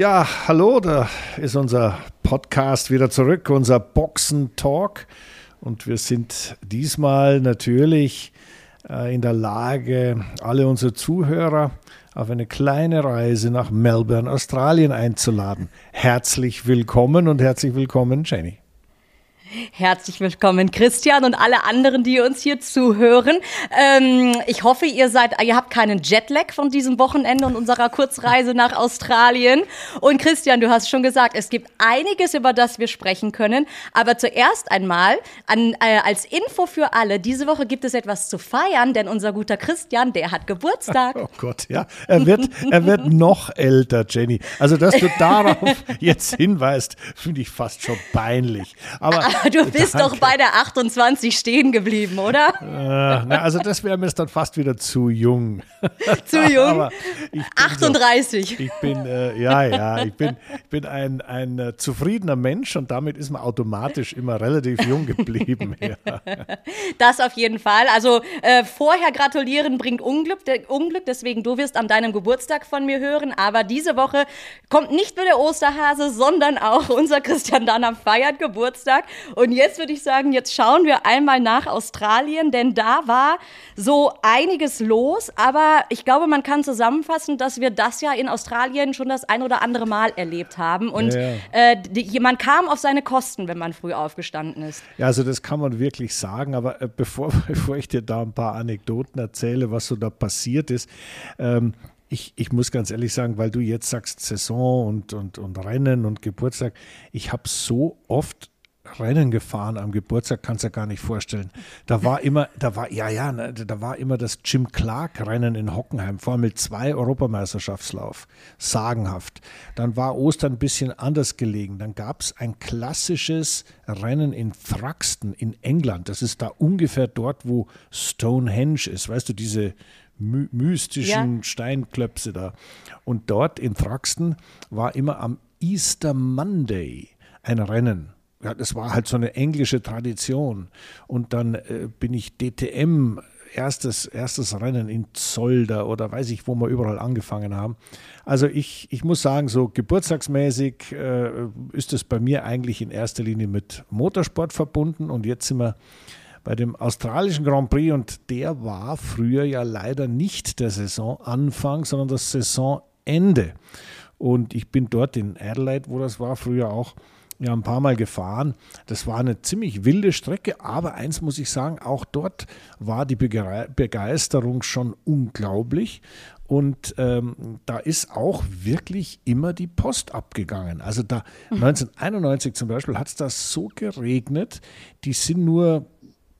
Ja, hallo, da ist unser Podcast wieder zurück, unser Boxen Talk. Und wir sind diesmal natürlich äh, in der Lage, alle unsere Zuhörer auf eine kleine Reise nach Melbourne, Australien einzuladen. Herzlich willkommen und herzlich willkommen, Jenny. Herzlich willkommen, Christian und alle anderen, die uns hier zuhören. Ähm, ich hoffe, ihr seid, ihr habt keinen Jetlag von diesem Wochenende und unserer Kurzreise nach Australien. Und Christian, du hast schon gesagt, es gibt einiges, über das wir sprechen können. Aber zuerst einmal an, äh, als Info für alle: Diese Woche gibt es etwas zu feiern, denn unser guter Christian, der hat Geburtstag. Oh Gott, ja, er wird, er wird noch älter, Jenny. Also, dass du darauf jetzt hinweist, finde ich fast schon peinlich. Aber du bist Danke. doch bei der 28 stehen geblieben, oder? Äh, na, also das wäre mir dann fast wieder zu jung. zu jung? 38. So, ich bin, äh, ja, ja, ich bin, ich bin ein, ein äh, zufriedener Mensch und damit ist man automatisch immer relativ jung geblieben. Ja. Das auf jeden Fall. Also äh, vorher gratulieren bringt Unglück, Unglück, deswegen du wirst an deinem Geburtstag von mir hören. Aber diese Woche kommt nicht nur der Osterhase, sondern auch unser Christian Danner feiert Geburtstag. Und jetzt würde ich sagen, jetzt schauen wir einmal nach Australien, denn da war so einiges los. Aber ich glaube, man kann zusammenfassen, dass wir das ja in Australien schon das ein oder andere Mal erlebt haben. Und ja, ja. Äh, die, man kam auf seine Kosten, wenn man früh aufgestanden ist. Ja, also das kann man wirklich sagen. Aber äh, bevor, bevor ich dir da ein paar Anekdoten erzähle, was so da passiert ist, ähm, ich, ich muss ganz ehrlich sagen, weil du jetzt sagst Saison und, und, und Rennen und Geburtstag, ich habe so oft Rennen gefahren am Geburtstag, kannst du dir gar nicht vorstellen. Da war immer, da war, ja, ja, ne, da war immer das Jim Clark Rennen in Hockenheim, Formel 2 Europameisterschaftslauf. Sagenhaft. Dann war Ostern ein bisschen anders gelegen. Dann gab es ein klassisches Rennen in Thruxton in England. Das ist da ungefähr dort, wo Stonehenge ist. Weißt du, diese my mystischen ja. Steinklöpse da. Und dort in Thruxton war immer am Easter Monday ein Rennen ja, das war halt so eine englische Tradition. Und dann äh, bin ich DTM, erstes, erstes Rennen in Zolder oder weiß ich, wo wir überall angefangen haben. Also ich, ich muss sagen, so geburtstagsmäßig äh, ist es bei mir eigentlich in erster Linie mit Motorsport verbunden. Und jetzt sind wir bei dem australischen Grand Prix und der war früher ja leider nicht der Saisonanfang, sondern das Saisonende. Und ich bin dort in Adelaide, wo das war, früher auch ja ein paar Mal gefahren. Das war eine ziemlich wilde Strecke, aber eins muss ich sagen, auch dort war die Begeisterung schon unglaublich. Und ähm, da ist auch wirklich immer die Post abgegangen. Also da 1991 mhm. zum Beispiel hat es da so geregnet, die sind nur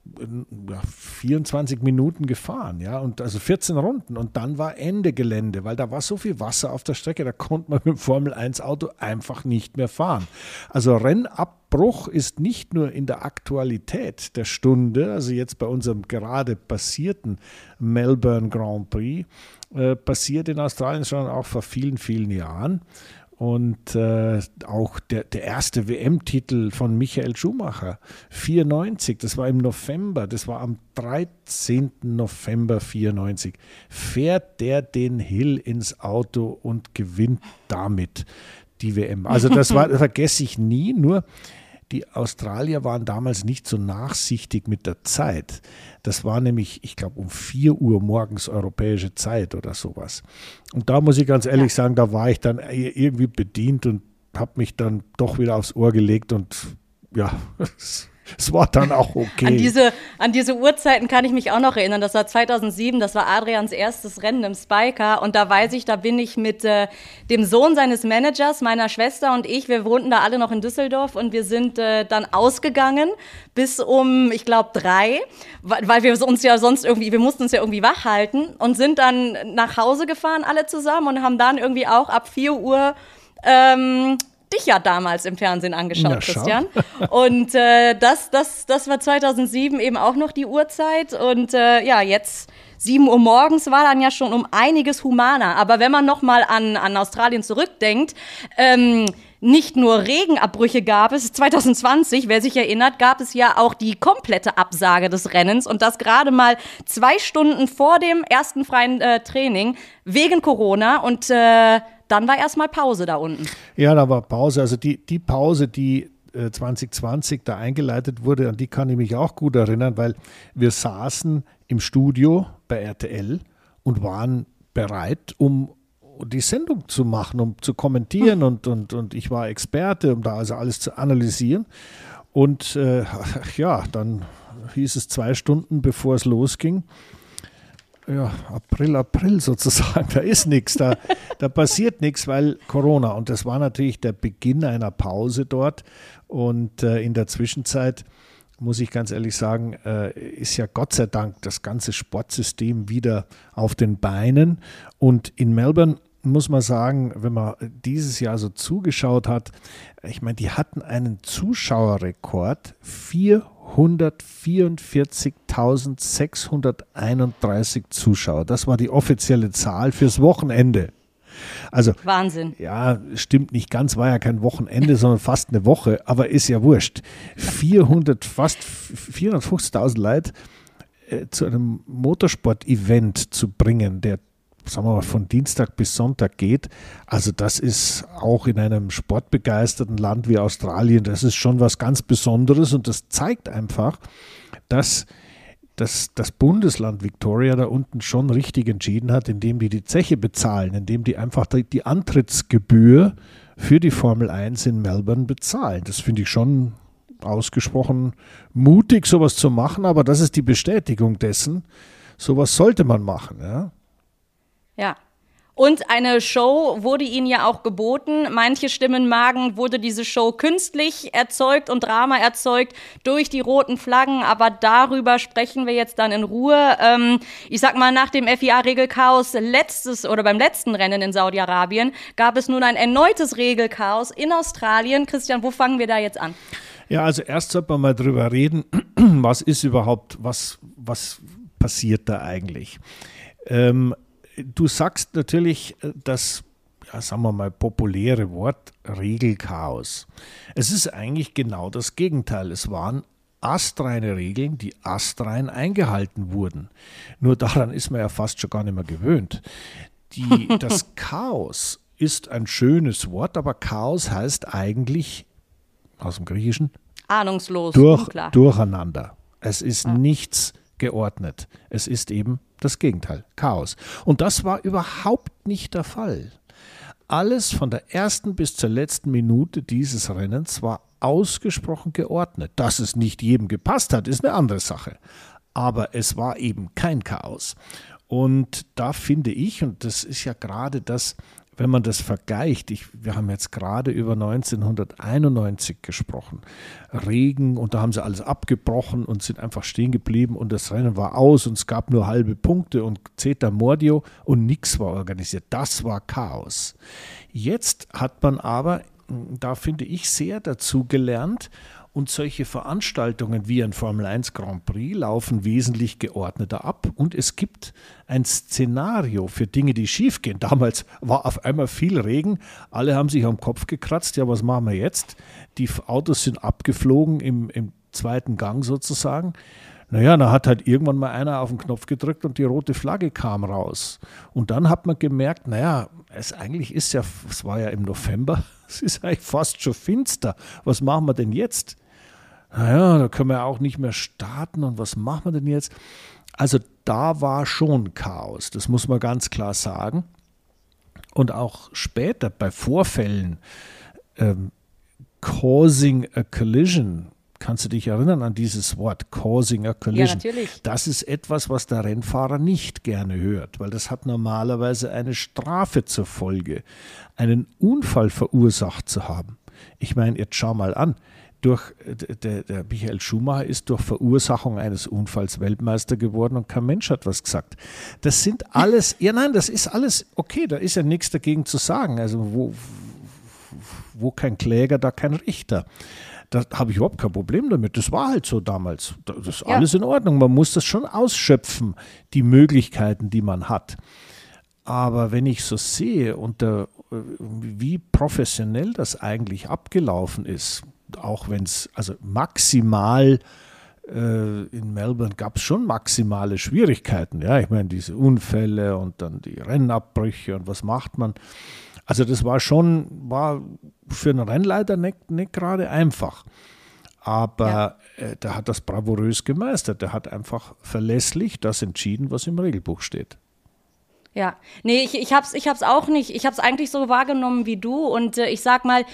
24 Minuten gefahren, ja, und also 14 Runden und dann war Ende Gelände, weil da war so viel Wasser auf der Strecke, da konnte man mit dem Formel 1 Auto einfach nicht mehr fahren. Also Rennabbruch ist nicht nur in der Aktualität der Stunde, also jetzt bei unserem gerade passierten Melbourne Grand Prix, äh, passiert in Australien schon auch vor vielen, vielen Jahren. Und äh, auch der, der erste WM-Titel von Michael Schumacher, 94, das war im November, das war am 13. November 94, fährt der den Hill ins Auto und gewinnt damit die WM. Also das war, das vergesse ich nie, nur die Australier waren damals nicht so nachsichtig mit der Zeit. Das war nämlich, ich glaube, um 4 Uhr morgens europäische Zeit oder sowas. Und da muss ich ganz ehrlich sagen, da war ich dann irgendwie bedient und habe mich dann doch wieder aufs Ohr gelegt und ja, es war dann auch okay. An diese, an diese Uhrzeiten kann ich mich auch noch erinnern. Das war 2007, das war Adrians erstes Rennen im Spiker. Und da weiß ich, da bin ich mit äh, dem Sohn seines Managers, meiner Schwester und ich, wir wohnten da alle noch in Düsseldorf und wir sind äh, dann ausgegangen bis um, ich glaube, drei, weil wir uns ja sonst irgendwie, wir mussten uns ja irgendwie wach halten und sind dann nach Hause gefahren, alle zusammen und haben dann irgendwie auch ab 4 Uhr ähm, dich ja damals im Fernsehen angeschaut, ja, Christian. Und äh, das, das, das war 2007 eben auch noch die Uhrzeit. Und äh, ja, jetzt 7 Uhr morgens war dann ja schon um einiges humaner. Aber wenn man noch mal an, an Australien zurückdenkt, ähm, nicht nur Regenabbrüche gab es, 2020, wer sich erinnert, gab es ja auch die komplette Absage des Rennens und das gerade mal zwei Stunden vor dem ersten freien äh, Training wegen Corona und äh, dann war erstmal Pause da unten. Ja, da war Pause. Also die, die Pause, die 2020 äh, da eingeleitet wurde, an die kann ich mich auch gut erinnern, weil wir saßen im Studio bei RTL und waren bereit, um die Sendung zu machen, um zu kommentieren und, und, und ich war Experte, um da also alles zu analysieren. Und äh, ja, dann hieß es zwei Stunden, bevor es losging, ja, April, April sozusagen, da ist nichts, da, da passiert nichts, weil Corona. Und das war natürlich der Beginn einer Pause dort. Und äh, in der Zwischenzeit, muss ich ganz ehrlich sagen, äh, ist ja Gott sei Dank das ganze Sportsystem wieder auf den Beinen. Und in Melbourne muss man sagen, wenn man dieses Jahr so zugeschaut hat, ich meine, die hatten einen Zuschauerrekord, 444.631 Zuschauer. Das war die offizielle Zahl fürs Wochenende. Also Wahnsinn. Ja, stimmt nicht ganz, war ja kein Wochenende, sondern fast eine Woche, aber ist ja wurscht. 400, fast 450.000 Leute äh, zu einem Motorsport-Event zu bringen, der sagen wir mal, von Dienstag bis Sonntag geht. Also das ist auch in einem sportbegeisterten Land wie Australien, das ist schon was ganz Besonderes und das zeigt einfach, dass das, das Bundesland Victoria da unten schon richtig entschieden hat, indem die die Zeche bezahlen, indem die einfach die, die Antrittsgebühr für die Formel 1 in Melbourne bezahlen. Das finde ich schon ausgesprochen mutig, sowas zu machen, aber das ist die Bestätigung dessen. Sowas sollte man machen. Ja. Ja. Und eine Show wurde ihnen ja auch geboten. Manche Stimmen magen, wurde diese Show künstlich erzeugt und Drama erzeugt durch die roten Flaggen. Aber darüber sprechen wir jetzt dann in Ruhe. Ähm, ich sag mal, nach dem FIA-Regelchaos letztes oder beim letzten Rennen in Saudi-Arabien gab es nun ein erneutes Regelchaos in Australien. Christian, wo fangen wir da jetzt an? Ja, also erst sollte man mal drüber reden, was ist überhaupt, was, was passiert da eigentlich? Ähm, du sagst natürlich äh, das, ja, sagen wir mal, populäre Wort Regelchaos. Es ist eigentlich genau das Gegenteil. Es waren astreine Regeln, die astrein eingehalten wurden. Nur daran ist man ja fast schon gar nicht mehr gewöhnt. Die, das Chaos ist ein schönes Wort, aber Chaos heißt eigentlich aus dem Griechischen ahnungslos, durch, durcheinander. Es ist ja. nichts geordnet. Es ist eben das Gegenteil, Chaos. Und das war überhaupt nicht der Fall. Alles von der ersten bis zur letzten Minute dieses Rennens war ausgesprochen geordnet. Dass es nicht jedem gepasst hat, ist eine andere Sache. Aber es war eben kein Chaos. Und da finde ich, und das ist ja gerade das, wenn man das vergleicht, ich, wir haben jetzt gerade über 1991 gesprochen, Regen und da haben sie alles abgebrochen und sind einfach stehen geblieben und das Rennen war aus und es gab nur halbe Punkte und Zeta Mordio und nichts war organisiert. Das war Chaos. Jetzt hat man aber, da finde ich, sehr dazu gelernt und solche Veranstaltungen wie ein Formel 1 Grand Prix laufen wesentlich geordneter ab. Und es gibt ein Szenario für Dinge, die schiefgehen. Damals war auf einmal viel Regen. Alle haben sich am Kopf gekratzt. Ja, was machen wir jetzt? Die Autos sind abgeflogen im, im zweiten Gang sozusagen. Naja, da hat halt irgendwann mal einer auf den Knopf gedrückt und die rote Flagge kam raus. Und dann hat man gemerkt, naja, es eigentlich ist ja, es war ja im November, es ist eigentlich fast schon finster. Was machen wir denn jetzt? Naja, da können wir auch nicht mehr starten und was machen wir denn jetzt? Also da war schon Chaos, das muss man ganz klar sagen. Und auch später bei Vorfällen, ähm, causing a collision, kannst du dich erinnern an dieses Wort, causing a collision? Ja, natürlich. Das ist etwas, was der Rennfahrer nicht gerne hört, weil das hat normalerweise eine Strafe zur Folge, einen Unfall verursacht zu haben. Ich meine, jetzt schau mal an, durch, der, der, Michael Schumacher ist durch Verursachung eines Unfalls Weltmeister geworden und kein Mensch hat was gesagt. Das sind alles, ja nein, das ist alles okay, da ist ja nichts dagegen zu sagen. Also wo, wo kein Kläger, da kein Richter. Da habe ich überhaupt kein Problem damit. Das war halt so damals. Das ist ja. alles in Ordnung. Man muss das schon ausschöpfen, die Möglichkeiten, die man hat. Aber wenn ich so sehe, unter, wie professionell das eigentlich abgelaufen ist, auch wenn es, also maximal äh, in Melbourne gab es schon maximale Schwierigkeiten. Ja, ich meine, diese Unfälle und dann die Rennabbrüche und was macht man. Also das war schon, war für einen Rennleiter nicht, nicht gerade einfach. Aber ja. äh, der hat das bravourös gemeistert. Der hat einfach verlässlich das entschieden, was im Regelbuch steht. Ja, nee, ich, ich hab's, ich hab's auch nicht. Ich hab's eigentlich so wahrgenommen wie du. Und äh, ich sag mal,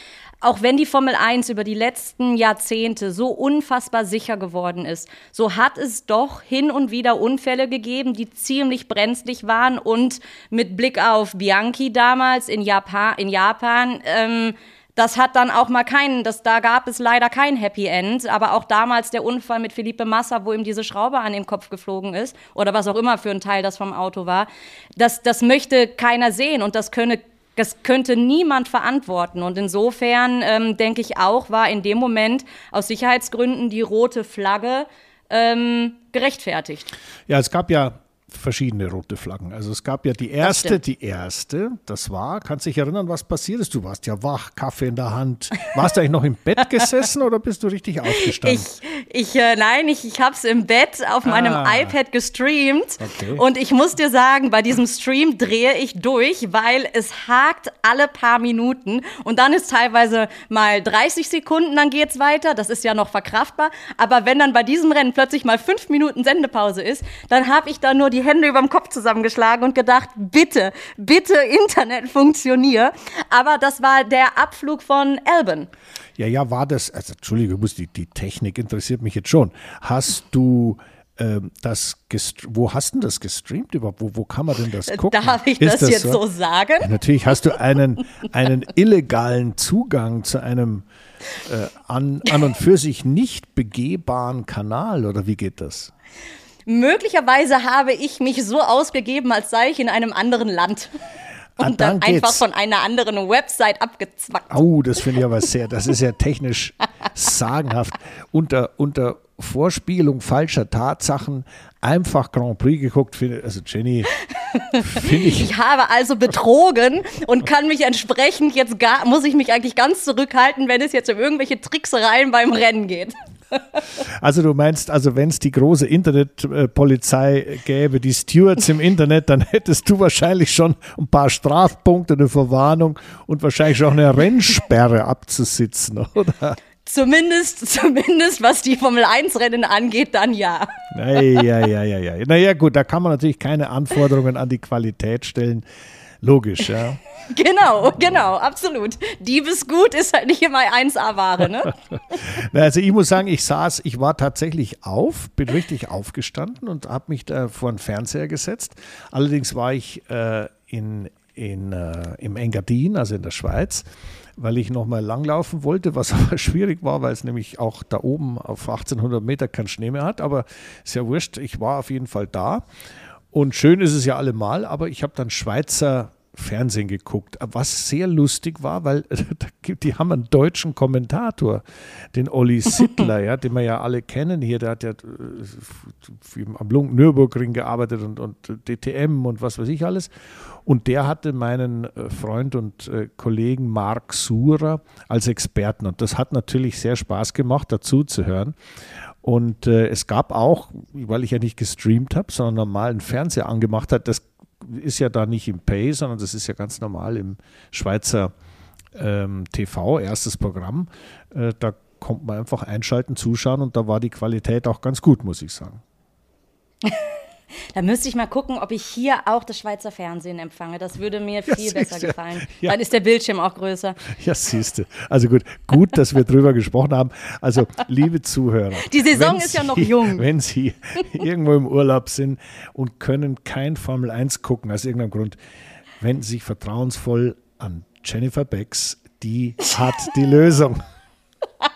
auch wenn die Formel 1 über die letzten Jahrzehnte so unfassbar sicher geworden ist, so hat es doch hin und wieder Unfälle gegeben, die ziemlich brenzlig waren. Und mit Blick auf Bianchi damals in Japan, in Japan ähm, das hat dann auch mal keinen, das, da gab es leider kein Happy End, aber auch damals der Unfall mit Felipe Massa, wo ihm diese Schraube an den Kopf geflogen ist oder was auch immer für ein Teil das vom Auto war, das, das möchte keiner sehen und das könne das könnte niemand verantworten. Und insofern ähm, denke ich auch, war in dem Moment aus Sicherheitsgründen die rote Flagge ähm, gerechtfertigt. Ja, es gab ja verschiedene rote Flaggen. Also es gab ja die erste, die erste, das war, kannst du dich erinnern, was passiert ist? Du warst ja wach, Kaffee in der Hand. Warst du eigentlich noch im Bett gesessen oder bist du richtig aufgestanden? Ich, ich äh, nein, ich, ich habe es im Bett auf ah. meinem iPad gestreamt okay. und ich muss dir sagen, bei diesem Stream drehe ich durch, weil es hakt alle paar Minuten und dann ist teilweise mal 30 Sekunden, dann geht es weiter, das ist ja noch verkraftbar, aber wenn dann bei diesem Rennen plötzlich mal fünf Minuten Sendepause ist, dann habe ich da nur die Hände über dem Kopf zusammengeschlagen und gedacht, bitte, bitte Internet funktionier. Aber das war der Abflug von Alban. Ja, ja, war das, also Entschuldigung, die, die Technik interessiert mich jetzt schon. Hast du ähm, das wo hast du das gestreamt überhaupt? Wo, wo kann man denn das gucken? Darf ich das, das, jetzt so, so sagen? Ja, natürlich hast du einen, einen illegalen Zugang zu einem äh, an, an und für sich nicht begehbaren Kanal oder wie geht das? Möglicherweise habe ich mich so ausgegeben, als sei ich in einem anderen Land. Ah, Und dann, dann einfach von einer anderen Website abgezwackt. Oh, das finde ich aber sehr, das ist ja technisch sagenhaft. Unter, unter Vorspielung falscher Tatsachen einfach Grand Prix geguckt. Also Jenny, finde ich. Ich habe also betrogen und kann mich entsprechend jetzt gar, muss ich mich eigentlich ganz zurückhalten, wenn es jetzt um irgendwelche Tricksereien beim Rennen geht. Also du meinst, also wenn es die große Internetpolizei gäbe, die Stewards im Internet, dann hättest du wahrscheinlich schon ein paar Strafpunkte, eine Verwarnung und wahrscheinlich auch eine Rennsperre abzusitzen, oder? Zumindest, zumindest was die Formel 1 Rennen angeht, dann ja. Ja, ja, ja, ja, ja. Naja, gut, da kann man natürlich keine Anforderungen an die Qualität stellen. Logisch, ja. Genau, genau, absolut. Diebesgut ist halt nicht immer 1A-Ware, ne? also ich muss sagen, ich saß, ich war tatsächlich auf, bin richtig aufgestanden und habe mich da vor den Fernseher gesetzt. Allerdings war ich äh, in, in, äh, im Engadin, also in der Schweiz, weil ich nochmal langlaufen wollte, was aber schwierig war, weil es nämlich auch da oben auf 1800 Meter keinen Schnee mehr hat. Aber ja wurscht, ich war auf jeden Fall da. Und schön ist es ja allemal, aber ich habe dann Schweizer Fernsehen geguckt, was sehr lustig war, weil die haben einen deutschen Kommentator, den Olli Sittler, ja, den wir ja alle kennen hier, der hat ja äh, am Nürburgring gearbeitet und, und DTM und was weiß ich alles. Und der hatte meinen äh, Freund und äh, Kollegen Marc Surer als Experten. Und das hat natürlich sehr Spaß gemacht, dazu zu hören. Und äh, es gab auch, weil ich ja nicht gestreamt habe, sondern normalen Fernseher angemacht hat, das ist ja da nicht im Pay, sondern das ist ja ganz normal im Schweizer ähm, TV, erstes Programm. Äh, da kommt man einfach einschalten, zuschauen und da war die Qualität auch ganz gut, muss ich sagen. Da müsste ich mal gucken, ob ich hier auch das Schweizer Fernsehen empfange. Das würde mir viel ja, besser gefallen. Ja. Dann ist der Bildschirm auch größer. Ja, siehst du. Also gut, gut, dass wir drüber gesprochen haben. Also, liebe Zuhörer. Die Saison ist Sie, ja noch jung. Wenn Sie irgendwo im Urlaub sind und können kein Formel 1 gucken, aus irgendeinem Grund, wenden Sie sich vertrauensvoll an Jennifer Becks. Die hat die Lösung.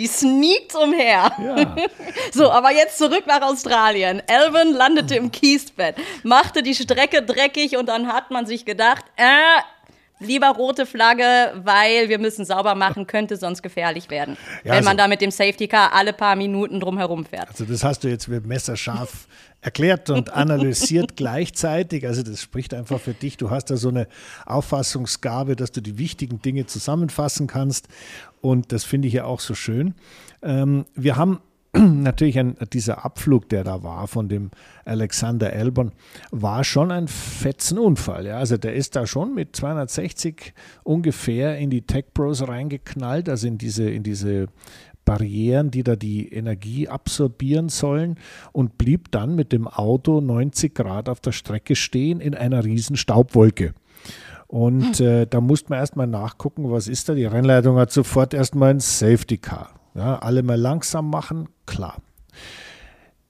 Die sneakt umher. Ja. so, aber jetzt zurück nach Australien. Alvin landete im Kiesbett, machte die Strecke dreckig und dann hat man sich gedacht, äh, lieber rote Flagge, weil wir müssen sauber machen, könnte sonst gefährlich werden, ja, wenn man also, da mit dem Safety Car alle paar Minuten drumherum fährt. Also das hast du jetzt mit messerscharf erklärt und analysiert gleichzeitig. Also das spricht einfach für dich. Du hast da so eine Auffassungsgabe, dass du die wichtigen Dinge zusammenfassen kannst und das finde ich ja auch so schön. Ähm, wir haben natürlich ein, dieser Abflug, der da war von dem Alexander Elbon, war schon ein Fetzenunfall. Ja? Also der ist da schon mit 260 ungefähr in die Tech Pros reingeknallt, also in diese, in diese Barrieren, die da die Energie absorbieren sollen und blieb dann mit dem Auto 90 Grad auf der Strecke stehen in einer riesen Staubwolke. Und hm. äh, da musste man erstmal nachgucken, was ist da. Die Rennleitung hat sofort erstmal ein Safety Car. Ja, alle mal langsam machen, klar.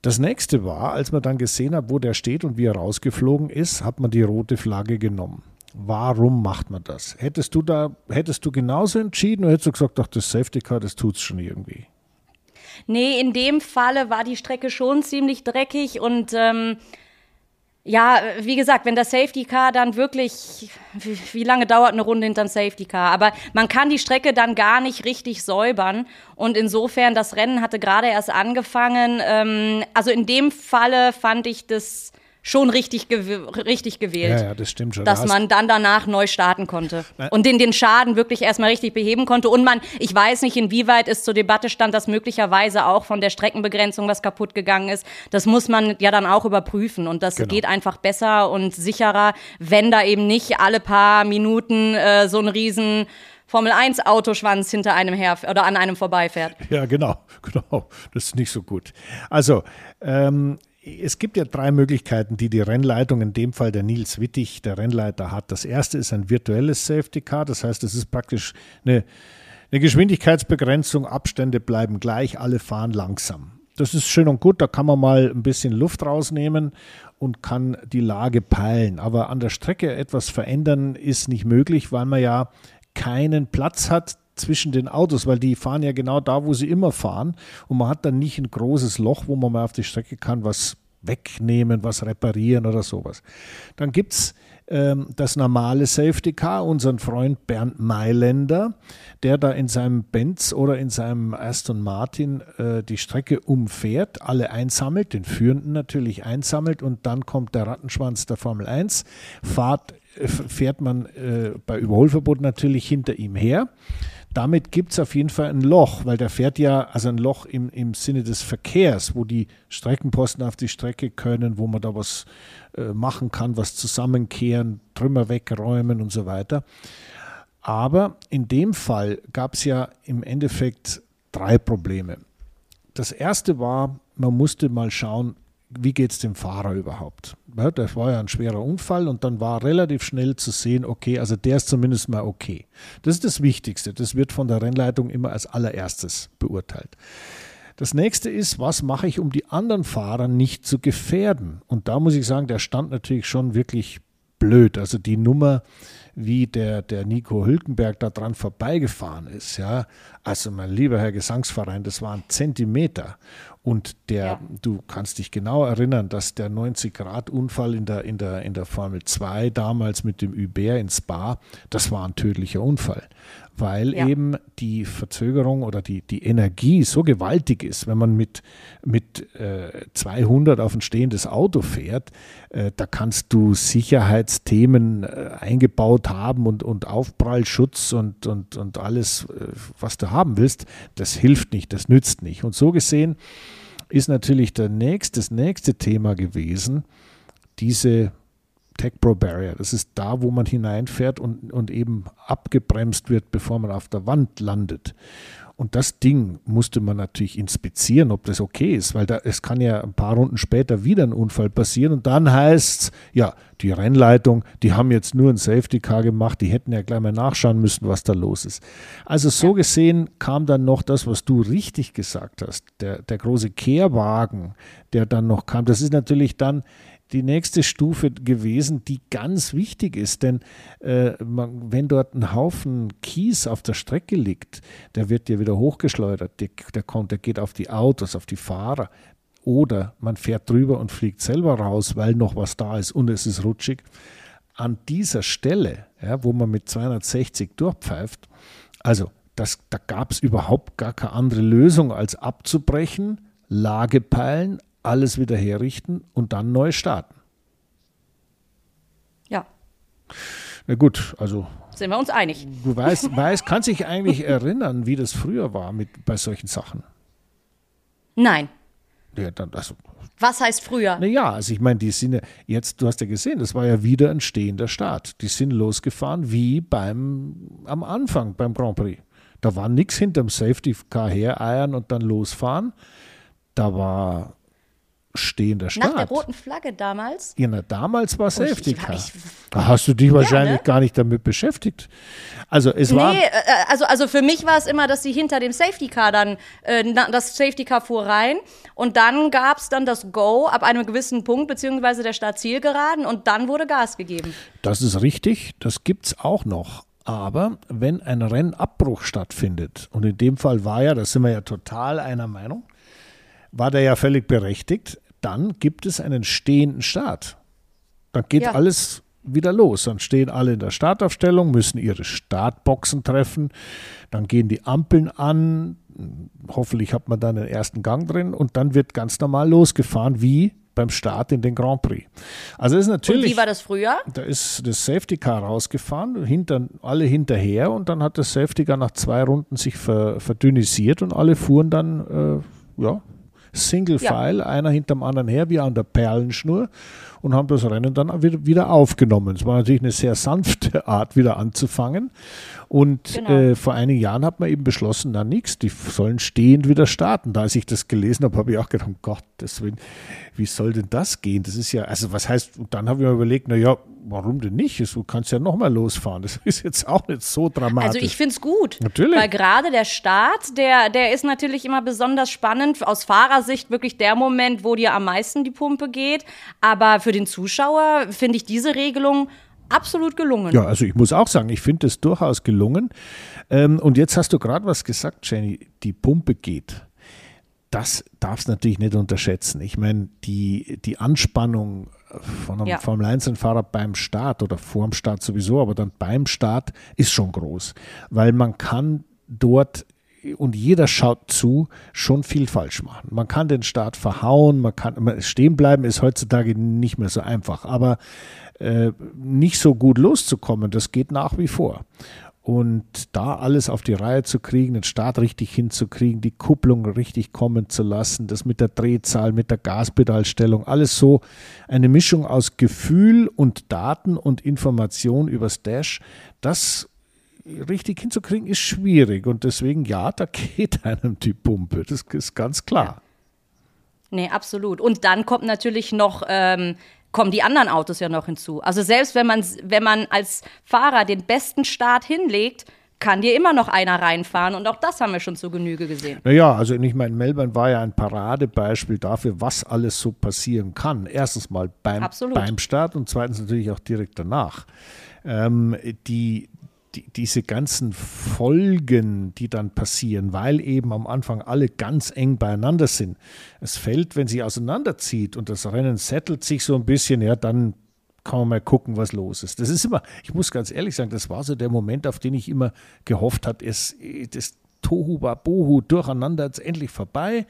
Das nächste war, als man dann gesehen hat, wo der steht und wie er rausgeflogen ist, hat man die rote Flagge genommen. Warum macht man das? Hättest du da, hättest du genauso entschieden oder hättest du gesagt, ach, das Safety Car, das tut es schon irgendwie? Nee, in dem Falle war die Strecke schon ziemlich dreckig und ähm, ja, wie gesagt, wenn das Safety Car dann wirklich, wie, wie, lange dauert eine Runde hinterm Safety Car? Aber man kann die Strecke dann gar nicht richtig säubern. Und insofern, das Rennen hatte gerade erst angefangen. Ähm, also in dem Falle fand ich das schon richtig, gew richtig gewählt. Ja, ja, das stimmt schon. Dass man dann danach neu starten konnte und den, den Schaden wirklich erstmal richtig beheben konnte. Und man, ich weiß nicht, inwieweit es zur Debatte stand, dass möglicherweise auch von der Streckenbegrenzung was kaputt gegangen ist. Das muss man ja dann auch überprüfen. Und das genau. geht einfach besser und sicherer, wenn da eben nicht alle paar Minuten äh, so ein riesen Formel 1 Autoschwanz hinter einem her oder an einem vorbeifährt. Ja, genau, genau. Das ist nicht so gut. Also, ähm, es gibt ja drei Möglichkeiten, die die Rennleitung, in dem Fall der Nils Wittig, der Rennleiter, hat. Das erste ist ein virtuelles Safety Car, das heißt, es ist praktisch eine, eine Geschwindigkeitsbegrenzung, Abstände bleiben gleich, alle fahren langsam. Das ist schön und gut, da kann man mal ein bisschen Luft rausnehmen und kann die Lage peilen. Aber an der Strecke etwas verändern ist nicht möglich, weil man ja keinen Platz hat zwischen den Autos, weil die fahren ja genau da, wo sie immer fahren. Und man hat dann nicht ein großes Loch, wo man mal auf die Strecke kann, was wegnehmen, was reparieren oder sowas. Dann gibt es ähm, das normale Safety Car, unseren Freund Bernd Mailänder, der da in seinem Benz oder in seinem Aston Martin äh, die Strecke umfährt, alle einsammelt, den Führenden natürlich einsammelt und dann kommt der Rattenschwanz der Formel 1, fahrt, äh, fährt man äh, bei Überholverbot natürlich hinter ihm her damit gibt es auf jeden Fall ein Loch, weil der fährt ja, also ein Loch im, im Sinne des Verkehrs, wo die Streckenposten auf die Strecke können, wo man da was äh, machen kann, was zusammenkehren, Trümmer wegräumen und so weiter. Aber in dem Fall gab es ja im Endeffekt drei Probleme. Das erste war, man musste mal schauen, wie geht es dem Fahrer überhaupt? Ja, das war ja ein schwerer Unfall und dann war relativ schnell zu sehen, okay, also der ist zumindest mal okay. Das ist das Wichtigste. Das wird von der Rennleitung immer als allererstes beurteilt. Das nächste ist, was mache ich, um die anderen Fahrer nicht zu gefährden? Und da muss ich sagen, der stand natürlich schon wirklich blöd. Also die Nummer, wie der, der Nico Hülkenberg da dran vorbeigefahren ist, ja, also mein lieber Herr Gesangsverein, das waren Zentimeter. Und der, ja. du kannst dich genau erinnern, dass der 90-Grad-Unfall in der, in, der, in der Formel 2 damals mit dem Uber in Spa, das war ein tödlicher Unfall weil ja. eben die Verzögerung oder die, die Energie so gewaltig ist, wenn man mit, mit äh, 200 auf ein stehendes Auto fährt, äh, da kannst du Sicherheitsthemen äh, eingebaut haben und, und Aufprallschutz und, und, und alles, äh, was du haben willst, das hilft nicht, das nützt nicht. Und so gesehen ist natürlich der nächste, das nächste Thema gewesen, diese Tech Pro Barrier. Das ist da, wo man hineinfährt und, und eben abgebremst wird, bevor man auf der Wand landet. Und das Ding musste man natürlich inspizieren, ob das okay ist, weil da, es kann ja ein paar Runden später wieder ein Unfall passieren und dann heißt es, ja, die Rennleitung, die haben jetzt nur ein Safety Car gemacht, die hätten ja gleich mal nachschauen müssen, was da los ist. Also so gesehen kam dann noch das, was du richtig gesagt hast, der, der große Kehrwagen, der dann noch kam. Das ist natürlich dann die nächste Stufe gewesen, die ganz wichtig ist. Denn äh, man, wenn dort ein Haufen Kies auf der Strecke liegt, der wird ja wieder hochgeschleudert, der, der, kommt, der geht auf die Autos, auf die Fahrer. Oder man fährt drüber und fliegt selber raus, weil noch was da ist und es ist rutschig. An dieser Stelle, ja, wo man mit 260 durchpfeift, also das, da gab es überhaupt gar keine andere Lösung, als abzubrechen, Lage peilen, alles wieder herrichten und dann neu starten. Ja. Na gut, also. Sind wir uns einig. Du weißt, weißt kannst dich eigentlich erinnern, wie das früher war mit, bei solchen Sachen. Nein. Ja, dann, also, Was heißt früher? naja, also ich meine, die sind ja jetzt, du hast ja gesehen, das war ja wieder ein stehender Start. Die sind losgefahren wie beim am Anfang beim Grand Prix. Da war nichts hinterm Safety Car hereiern und dann losfahren. Da war stehender Nach Start. der roten Flagge damals? Ja, na, damals war Safety ich- Car. da hast du dich wahrscheinlich ne? gar nicht damit beschäftigt. Also es war. Nee, äh, also, also für mich war es immer, dass sie hinter dem Safety Car dann, äh, das Safety Car fuhr rein und dann gab es dann das Go ab einem gewissen Punkt, beziehungsweise der Startzielgeraden und dann wurde Gas gegeben. Das ist richtig, das gibt es auch noch. Aber wenn ein Rennabbruch stattfindet, und in dem Fall war ja, da sind wir ja total einer Meinung, war der ja völlig berechtigt, dann gibt es einen stehenden Start. Dann geht Ja. alles wieder los. Dann stehen alle in der Startaufstellung, müssen ihre Startboxen treffen, dann gehen die Ampeln an, hoffentlich hat man dann den ersten Gang drin und dann wird ganz normal losgefahren, wie beim Start in den Grand Prix. Also ist Und natürlich wie war das früher? da ist das Safety Car rausgefahren, hinter, alle hinterher und dann hat das Safety Car nach zwei Runden sich ver, verdünnisiert und alle fuhren dann, äh, ja, Single Ja. File, einer hinterm anderen her, wie an der Perlenschnur und haben das Rennen dann wieder, aufgenommen. Es war natürlich eine sehr sanfte Art, wieder anzufangen. Und Genau. äh, vor einigen Jahren hat man eben beschlossen, na nix, die sollen stehend wieder starten. Da als ich das gelesen habe, habe ich auch gedacht, um Willen, wie soll denn das gehen? Das ist ja, also was heißt, und dann habe ich mir überlegt, na ja, warum denn nicht? Du kannst ja nochmal losfahren. Das ist jetzt auch nicht so dramatisch. Also ich finde es gut. Natürlich. Weil gerade der Start, der, der ist natürlich immer besonders spannend. Aus Fahrersicht wirklich der Moment, wo dir am meisten die Pumpe geht. Aber für den Zuschauer finde ich diese Regelung absolut gelungen. Ja, also ich muss auch sagen, ich finde es durchaus gelungen. Ähm, und jetzt hast du gerade was gesagt, Jenny, die Pumpe geht. Das darfst du natürlich nicht unterschätzen. Ich meine, die, die Anspannung von einem Ja. Formel 1-Fahrer beim Start oder vor dem Start sowieso, aber dann beim Start ist schon groß, weil man kann dort und jeder schaut zu, schon viel falsch machen. Man kann den Start verhauen, man kann stehen bleiben, ist heutzutage nicht mehr so einfach, aber äh, nicht so gut loszukommen, das geht nach wie vor. Und da alles auf die Reihe zu kriegen, den Start richtig hinzukriegen, die Kupplung richtig kommen zu lassen, das mit der Drehzahl, mit der Gaspedalstellung, alles so eine Mischung aus Gefühl und Daten und Information übers Dash, das richtig hinzukriegen, ist schwierig. Und deswegen, ja, da geht einem die Pumpe. Das ist ganz klar. Nee, absolut. Und dann kommt natürlich noch, ähm, kommen die anderen Autos ja noch hinzu. Also selbst wenn man, wenn man als Fahrer den besten Start hinlegt, kann dir immer noch einer reinfahren. Und auch das haben wir schon zu Genüge gesehen. Naja, also ich meine, Melbourne war ja ein Paradebeispiel dafür, was alles so passieren kann. Erstens mal beim, Absolut. beim Start und zweitens natürlich auch direkt danach. Ähm, die, die, diese ganzen Folgen, die dann passieren, weil eben am Anfang alle ganz eng beieinander sind. Es fällt, wenn sie auseinanderzieht und das Rennen settelt sich so ein bisschen, ja, dann kann man mal gucken, was los ist. Das ist immer, ich muss ganz ehrlich sagen, das war so der Moment, auf den ich immer gehofft habe, es, das Tohu Wabohu durcheinander jetzt endlich vorbei.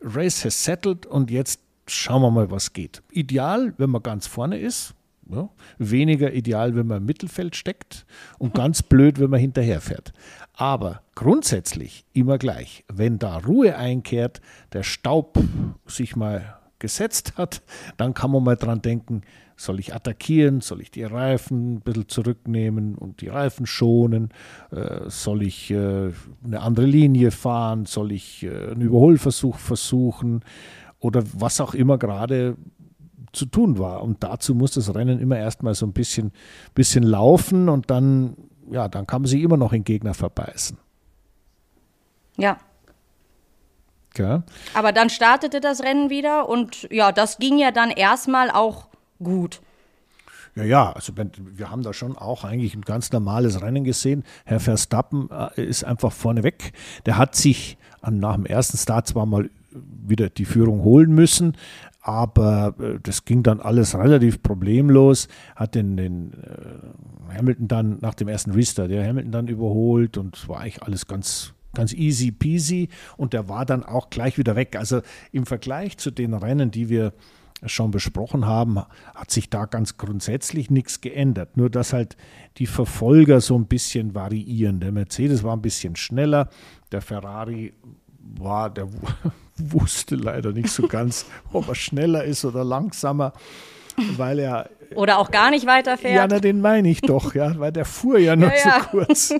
Race has settled und jetzt schauen wir mal, was geht. Ideal, wenn man ganz vorne ist. Ja, weniger ideal, wenn man im Mittelfeld steckt und ganz blöd, wenn man hinterher fährt. Aber grundsätzlich immer gleich. Wenn da Ruhe einkehrt, der Staub sich mal gesetzt hat, dann kann man mal dran denken, soll ich attackieren, soll ich die Reifen ein bisschen zurücknehmen und die Reifen schonen, äh, soll ich äh, eine andere Linie fahren, soll ich äh, einen Überholversuch versuchen oder was auch immer gerade zu tun war. Und dazu muss das Rennen immer erstmal so ein bisschen, bisschen laufen und dann, ja, dann kann man sich immer noch in Gegner verbeißen. Ja. Gell? Aber dann startete das Rennen wieder und ja, das ging ja dann erstmal auch gut. Ja, ja, also wir haben da schon auch eigentlich ein ganz normales Rennen gesehen. Herr Verstappen äh, ist einfach vorneweg. Der hat sich nach dem ersten Start zwar mal wieder die Führung holen müssen, aber äh, das ging dann alles relativ problemlos. Hat den, den äh, Hamilton dann nach dem ersten Restart, der Hamilton dann überholt und war eigentlich alles ganz ganz easy peasy und der war dann auch gleich wieder weg. Also im Vergleich zu den Rennen, die wir schon besprochen haben, hat sich da ganz grundsätzlich nichts geändert. Nur dass halt die Verfolger so ein bisschen variieren. Der Mercedes war ein bisschen schneller, der Ferrari war, der wusste leider nicht so ganz, ob er schneller ist oder langsamer, weil er oder auch gar nicht weiterfährt. Ja, na, den meine ich doch, ja, weil der fuhr ja nur ja, ja. so kurz.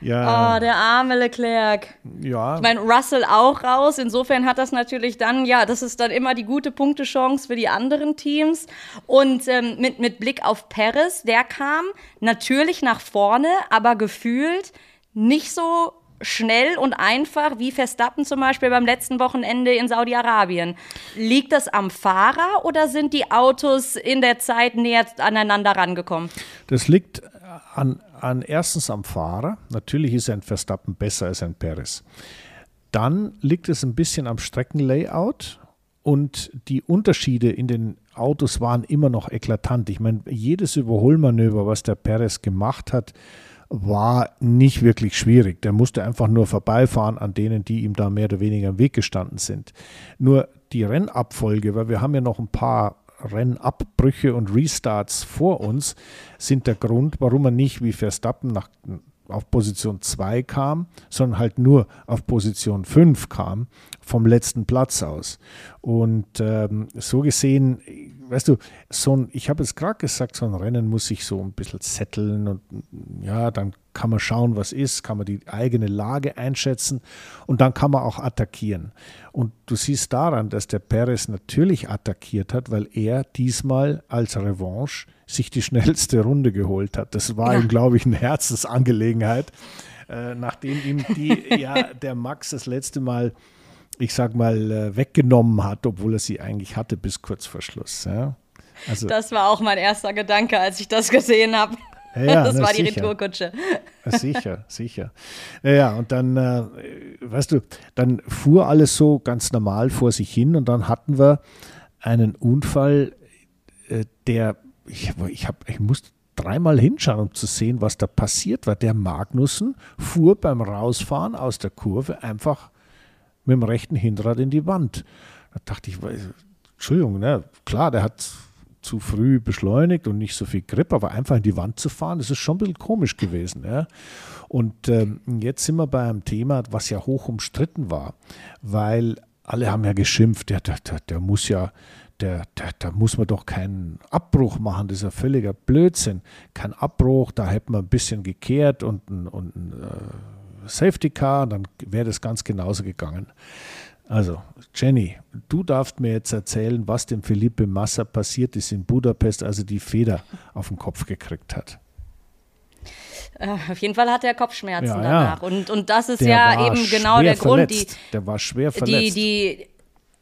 Ja. Oh, der arme Leclerc. Ja. Ich meine, Russell auch raus. Insofern hat das natürlich dann, ja, das ist dann immer die gute Punktechance für die anderen Teams. Und ähm, mit, mit Blick auf Perez, der kam natürlich nach vorne, aber gefühlt nicht so schnell und einfach wie Verstappen zum Beispiel beim letzten Wochenende in Saudi-Arabien. Liegt das am Fahrer oder sind die Autos in der Zeit näher aneinander rangekommen? Das liegt an, an erstens am Fahrer. Natürlich ist ein Verstappen besser als ein Perez. Dann liegt es ein bisschen am Streckenlayout und die Unterschiede in den Autos waren immer noch eklatant. Ich meine, jedes Überholmanöver, was der Perez gemacht hat, war nicht wirklich schwierig. Der musste einfach nur vorbeifahren an denen, die ihm da mehr oder weniger im Weg gestanden sind. Nur die Rennabfolge, weil wir haben ja noch ein paar Rennabbrüche und Restarts vor uns, sind der Grund, warum er nicht wie Verstappen nach, auf Position 2 kam, sondern halt nur auf Position 5 kam, vom letzten Platz aus. Und ähm, so gesehen, weißt du, so ein, ich habe es gerade gesagt, so ein Rennen muss sich so ein bisschen zetteln und ja, dann kann man schauen, was ist, kann man die eigene Lage einschätzen und dann kann man auch attackieren. Und du siehst daran, dass der Perez natürlich attackiert hat, weil er diesmal als Revanche sich die schnellste Runde geholt hat. Das war ja. ihm, glaube ich, eine Herzensangelegenheit, äh, nachdem ihm die, ja, der Max das letzte Mal ich sag mal, äh, weggenommen hat, obwohl er sie eigentlich hatte bis kurz vor Schluss. Ja? Also, das war auch mein erster Gedanke, als ich das gesehen habe. Ja, das na, war die sicher. Retourkutsche. Sicher, sicher. Ja, und dann, äh, weißt du, dann fuhr alles so ganz normal vor sich hin und dann hatten wir einen Unfall, äh, der, ich, ich, hab, ich musste dreimal hinschauen, um zu sehen, was da passiert war. Der Magnussen fuhr beim Rausfahren aus der Kurve einfach mit dem rechten Hinterrad in die Wand. Da dachte ich, Entschuldigung, ne, klar, der hat zu früh beschleunigt und nicht so viel Grip, aber einfach in die Wand zu fahren, das ist schon ein bisschen komisch gewesen. Ja. Und ähm, jetzt sind wir bei einem Thema, was ja hoch umstritten war, weil alle haben ja geschimpft, der, der, der, muss ja, der, der, da muss man doch keinen Abbruch machen, das ist ja völliger Blödsinn. Kein Abbruch, da hätte man ein bisschen gekehrt und und ein äh, Safety Car, dann wäre das ganz genauso gegangen. Also, Jenny, du darfst mir jetzt erzählen, was dem Felipe Massa passiert ist in Budapest, als er die Feder auf den Kopf gekriegt hat. Äh, auf jeden Fall hat er Kopfschmerzen ja, danach. Ja. Und, und das ist der ja eben genau der Grund. Die, der war schwer verletzt. Die, die,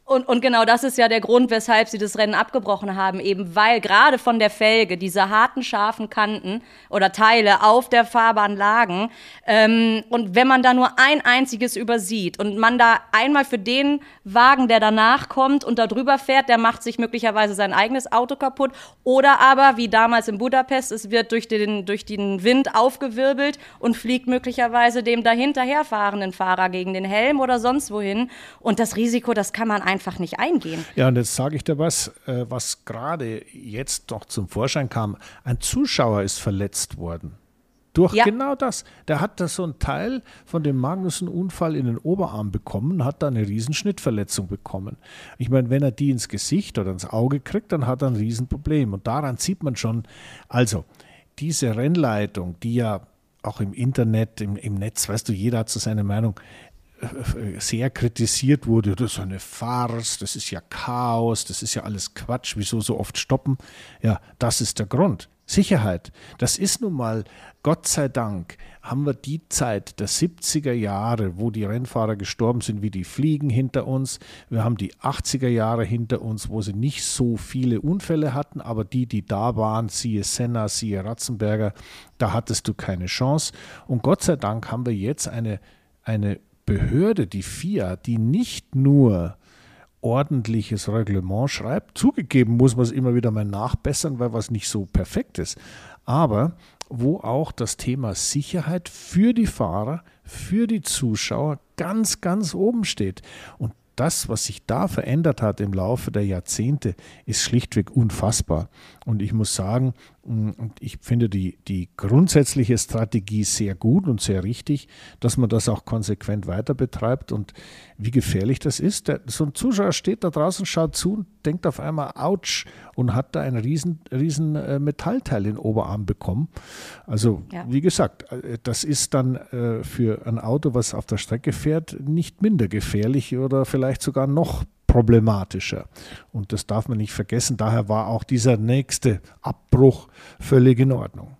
und, und genau das ist ja der Grund, weshalb sie das Rennen abgebrochen haben, eben weil gerade von der Felge diese harten, scharfen Kanten oder Teile auf der Fahrbahn lagen. Ähm, und wenn man da nur ein einziges übersieht und man da einmal für den Wagen, der danach kommt und da drüber fährt, der macht sich möglicherweise sein eigenes Auto kaputt. Oder aber, wie damals in Budapest, es wird durch den, durch den Wind aufgewirbelt und fliegt möglicherweise dem dahinterherfahrenden Fahrer gegen den Helm oder sonst wohin. Und das Risiko, das kann man einfach einfach nicht eingehen. Ja, und jetzt sage ich dir was, äh, was gerade jetzt noch zum Vorschein kam. Ein Zuschauer ist verletzt worden. Durch ja. genau das. Der hat da so ein Teil von dem Magnussen-Unfall in den Oberarm bekommen, hat da eine Riesenschnittverletzung bekommen. Ich meine, wenn er die ins Gesicht oder ins Auge kriegt, dann hat er ein Riesenproblem. Und daran sieht man schon, also diese Rennleitung, die ja auch im Internet, im, im Netz, weißt du, jeder hat so seine Meinung, sehr kritisiert wurde, das ist eine Farce, das ist ja Chaos, das ist ja alles Quatsch, wieso so oft stoppen? Ja, das ist der Grund. Sicherheit. Das ist nun mal, Gott sei Dank, haben wir die Zeit der 70er Jahre, wo die Rennfahrer gestorben sind, wie die Fliegen hinter uns. Wir haben die 80er Jahre hinter uns, wo sie nicht so viele Unfälle hatten, aber die, die da waren, siehe Senna, siehe Ratzenberger, da hattest du keine Chance. Und Gott sei Dank haben wir jetzt eine, eine Behörde, die FIA, die nicht nur ordentliches Reglement schreibt, zugegeben muss man es immer wieder mal nachbessern, weil was nicht so perfekt ist, aber wo auch das Thema Sicherheit für die Fahrer, für die Zuschauer ganz, ganz oben steht. Und das, was sich da verändert hat im Laufe der Jahrzehnte, ist schlichtweg unfassbar. Und ich muss sagen, Mm, ich finde die, die grundsätzliche Strategie sehr gut und sehr richtig, dass man das auch konsequent weiter betreibt. Und wie gefährlich das ist, der, so ein Zuschauer steht da draußen, schaut zu und denkt auf einmal, ouch, und hat da ein riesen, riesen äh, Metallteil in den Oberarm bekommen. Also, ja. wie gesagt, äh, das ist dann äh, für ein Auto, was auf der Strecke fährt, nicht minder gefährlich oder vielleicht sogar noch problematischer. Und das darf man nicht vergessen. Daher war auch dieser nächste Abbruch völlig in Ordnung.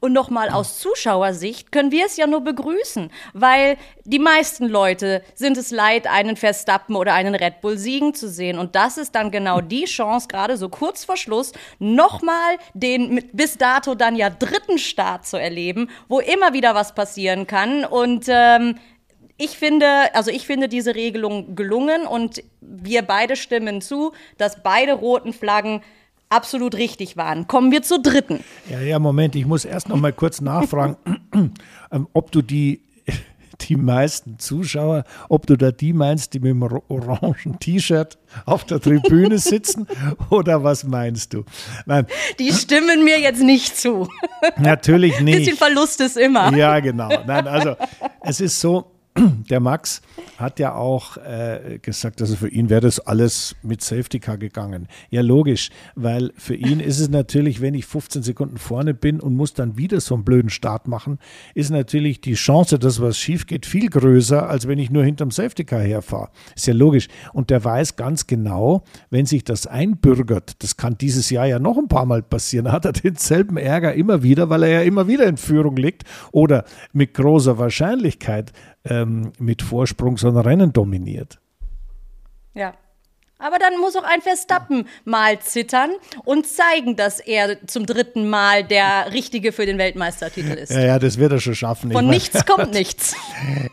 Und nochmal aus Zuschauersicht können wir es ja nur begrüßen, weil die meisten Leute sind es leid, einen Verstappen oder einen Red Bull siegen zu sehen. Und das ist dann genau die Chance, gerade so kurz vor Schluss, nochmal den bis dato dann ja dritten Start zu erleben, wo immer wieder was passieren kann. Und ähm, ich finde, also ich finde diese Regelung gelungen und wir beide stimmen zu, dass beide roten Flaggen absolut richtig waren. Kommen wir zur dritten. Ja, ja, Moment, ich muss erst noch mal kurz nachfragen, ähm, ob du die die meisten Zuschauer, ob du da die meinst, die mit dem orangen T-Shirt auf der Tribüne sitzen oder was meinst du? Nein. Die stimmen mir jetzt nicht zu. Natürlich nicht. Ein bisschen Verlust ist immer. Ja, genau. Nein, also es ist so, der Max hat ja auch äh, gesagt, also für ihn wäre das alles mit Safety Car gegangen. Ja, logisch, weil für ihn ist es natürlich, wenn ich 15 Sekunden vorne bin und muss dann wieder so einen blöden Start machen, ist natürlich die Chance, dass was schief geht, viel größer, als wenn ich nur hinterm Safety Car herfahre. Ist ja logisch. Und der weiß ganz genau, wenn sich das einbürgert, das kann dieses Jahr ja noch ein paar Mal passieren, hat er denselben Ärger immer wieder, weil er ja immer wieder in Führung liegt oder mit großer Wahrscheinlichkeit ähm, mit Vorsprung so ein Rennen dominiert. Ja. Aber dann muss auch ein Verstappen mal zittern und zeigen, dass er zum dritten Mal der Richtige für den Weltmeistertitel ist. Ja, ja das wird er schon schaffen. Von ich nichts kommt nichts.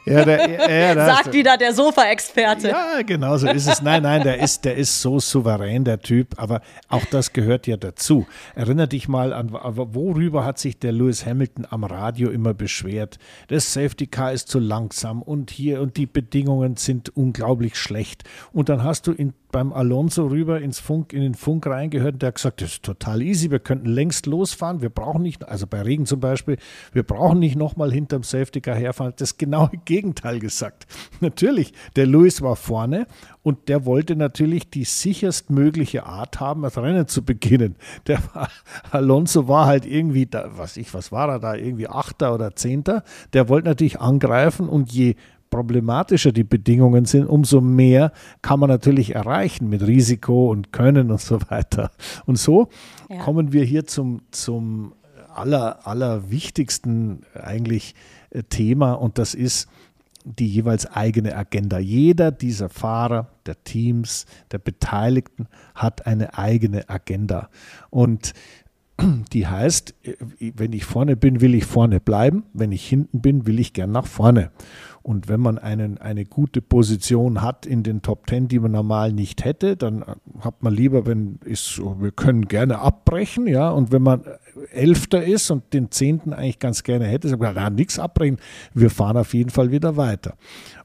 ja, der, ja, ja, Sagt wieder der Sofa-Experte. Ja, genau so ist es. Nein, nein, der ist, der ist so souverän, der Typ. Aber auch das gehört ja dazu. Erinner dich mal an, worüber hat sich der Lewis Hamilton am Radio immer beschwert? Das Safety Car ist zu langsam und hier und die Bedingungen sind unglaublich schlecht. Und dann hast du in beim Alonso rüber ins Funk, in den Funk reingehört und der hat gesagt, das ist total easy, wir könnten längst losfahren, wir brauchen nicht, also bei Regen zum Beispiel, wir brauchen nicht nochmal hinterm Safety Car herfahren. Das genaue Gegenteil gesagt. Natürlich, der Lewis war vorne und der wollte natürlich die sicherstmögliche Art haben, das Rennen zu beginnen. Der war, Alonso war halt irgendwie, da, was ich, was war er da, irgendwie Achter oder Zehnter. Der wollte natürlich angreifen und je problematischer die Bedingungen sind, umso mehr kann man natürlich erreichen mit Risiko und Können und so weiter. Und so ja. kommen wir hier zum, zum aller, allerwichtigsten eigentlich äh, Thema und das ist die jeweils eigene Agenda. Jeder dieser Fahrer, der Teams, der Beteiligten hat eine eigene Agenda. Und die heißt, äh, wenn ich vorne bin, will ich vorne bleiben. Wenn ich hinten bin, will ich gern nach vorne. Und wenn man einen, eine gute Position hat in den Top Ten, die man normal nicht hätte, dann hat man lieber, wenn ist, wir können gerne abbrechen, ja. Und wenn man Elfter ist und den Zehnten eigentlich ganz gerne hätte, sagt man, na, nichts abbrechen, wir fahren auf jeden Fall wieder weiter.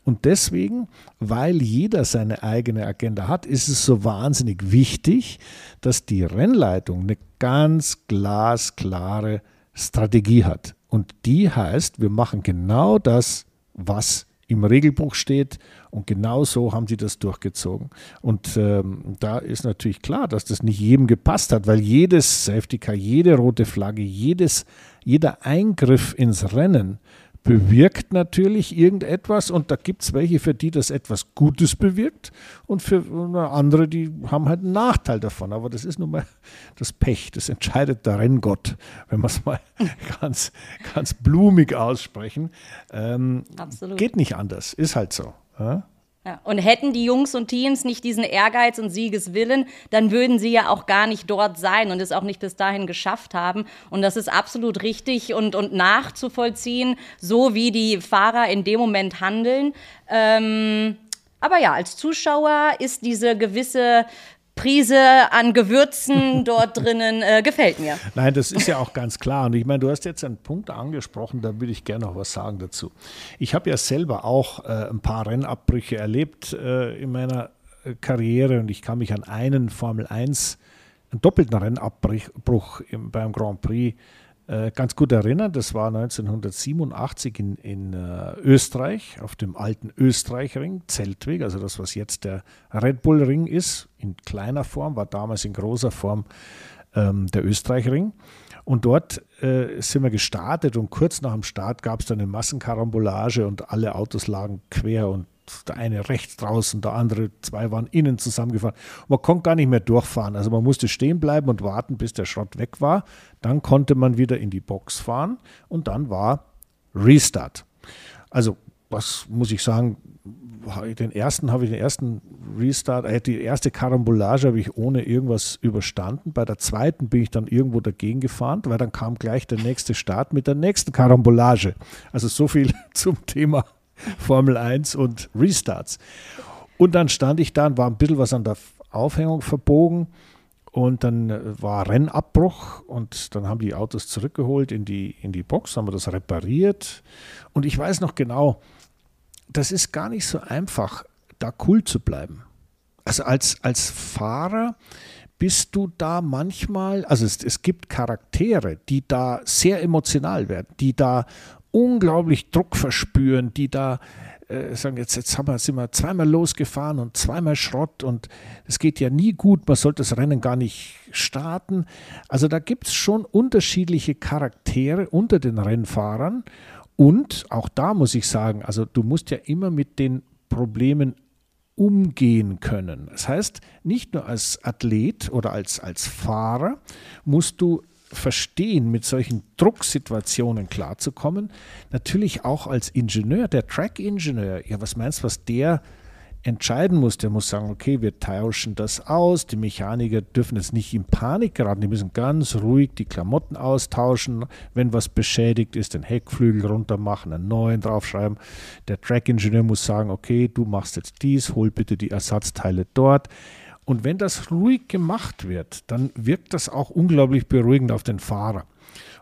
Und deswegen, weil jeder seine eigene Agenda hat, ist es so wahnsinnig wichtig, dass die Rennleitung eine ganz glasklare Strategie hat. Und die heißt, wir machen genau das, was im Regelbuch steht. Und genau so haben sie das durchgezogen. Und ähm, da ist natürlich klar, dass das nicht jedem gepasst hat, weil jedes Safety Car, jede rote Flagge, jedes, jeder Eingriff ins Rennen bewirkt natürlich irgendetwas und da gibt es welche, für die das etwas Gutes bewirkt und für andere, die haben halt einen Nachteil davon. Aber das ist nun mal das Pech, das entscheidet der Renngott, wenn wir es mal ganz, ganz blumig aussprechen. Ähm, Absolut. Geht nicht anders, ist halt so. Ja? Ja, und hätten die Jungs und Teams nicht diesen Ehrgeiz und Siegeswillen, dann würden sie ja auch gar nicht dort sein und es auch nicht bis dahin geschafft haben. Und das ist absolut richtig und, und nachzuvollziehen, so wie die Fahrer in dem Moment handeln. Ähm, aber ja, als Zuschauer ist diese gewisse Prise an Gewürzen dort drinnen äh, gefällt mir. Nein, das ist ja auch ganz klar. Und ich meine, du hast jetzt einen Punkt angesprochen, da würde ich gerne noch was sagen dazu. Ich habe ja selber auch äh, ein paar Rennabbrüche erlebt äh, in meiner äh, Karriere und ich kann mich an einen Formel 1 einen doppelten Rennabbruch im, beim Grand Prix äh, ganz gut erinnern. Das war 1987 in, in äh, Österreich, auf dem alten Österreichring, Zeltweg, also das, was jetzt der Red Bull Ring ist, in kleiner Form, war damals in großer Form ähm, der Österreichring. Und dort äh, sind wir gestartet und kurz nach dem Start gab es dann eine Massenkarambolage und alle Autos lagen quer und der eine rechts draußen, der andere, zwei waren innen zusammengefahren. Man konnte gar nicht mehr durchfahren. Also man musste stehen bleiben und warten, bis der Schrott weg war. Dann konnte man wieder in die Box fahren und dann war Restart. Also, was muss ich sagen, den ersten habe ich den ersten Restart, äh, die erste Karambolage habe ich ohne irgendwas überstanden. Bei der zweiten bin ich dann irgendwo dagegen gefahren, weil dann kam gleich der nächste Start mit der nächsten Karambolage. Also so viel zum Thema Formel 1 und Restarts. Und dann stand ich da und war ein bisschen was an der Aufhängung verbogen. Und dann äh, war Rennabbruch und dann haben die Autos zurückgeholt in die, in die Box, haben wir das repariert. Und ich weiß noch genau, das ist gar nicht so einfach, da cool zu bleiben. Also als, als Fahrer bist du da manchmal, also es, es gibt Charaktere, die da sehr emotional werden, die da unglaublich Druck verspüren, die da äh, sagen, jetzt, jetzt haben wir, sind wir zweimal losgefahren und zweimal Schrott und es geht ja nie gut, man sollte das Rennen gar nicht starten. Also da gibt es schon unterschiedliche Charaktere unter den Rennfahrern und auch da muss ich sagen, also du musst ja immer mit den Problemen umgehen können. Das heißt, nicht nur als Athlet oder als, als Fahrer musst du verstehen, mit solchen Drucksituationen klarzukommen. Natürlich auch als Ingenieur, der Track-Ingenieur. Ja, was meinst du, was der entscheiden muss? Der muss sagen, okay, wir tauschen das aus. Die Mechaniker dürfen jetzt nicht in Panik geraten. Die müssen ganz ruhig die Klamotten austauschen. Wenn was beschädigt ist, den Heckflügel runter machen, einen neuen draufschreiben. Der Track-Ingenieur muss sagen, okay, du machst jetzt dies, hol bitte die Ersatzteile dort. Und wenn das ruhig gemacht wird, dann wirkt das auch unglaublich beruhigend auf den Fahrer.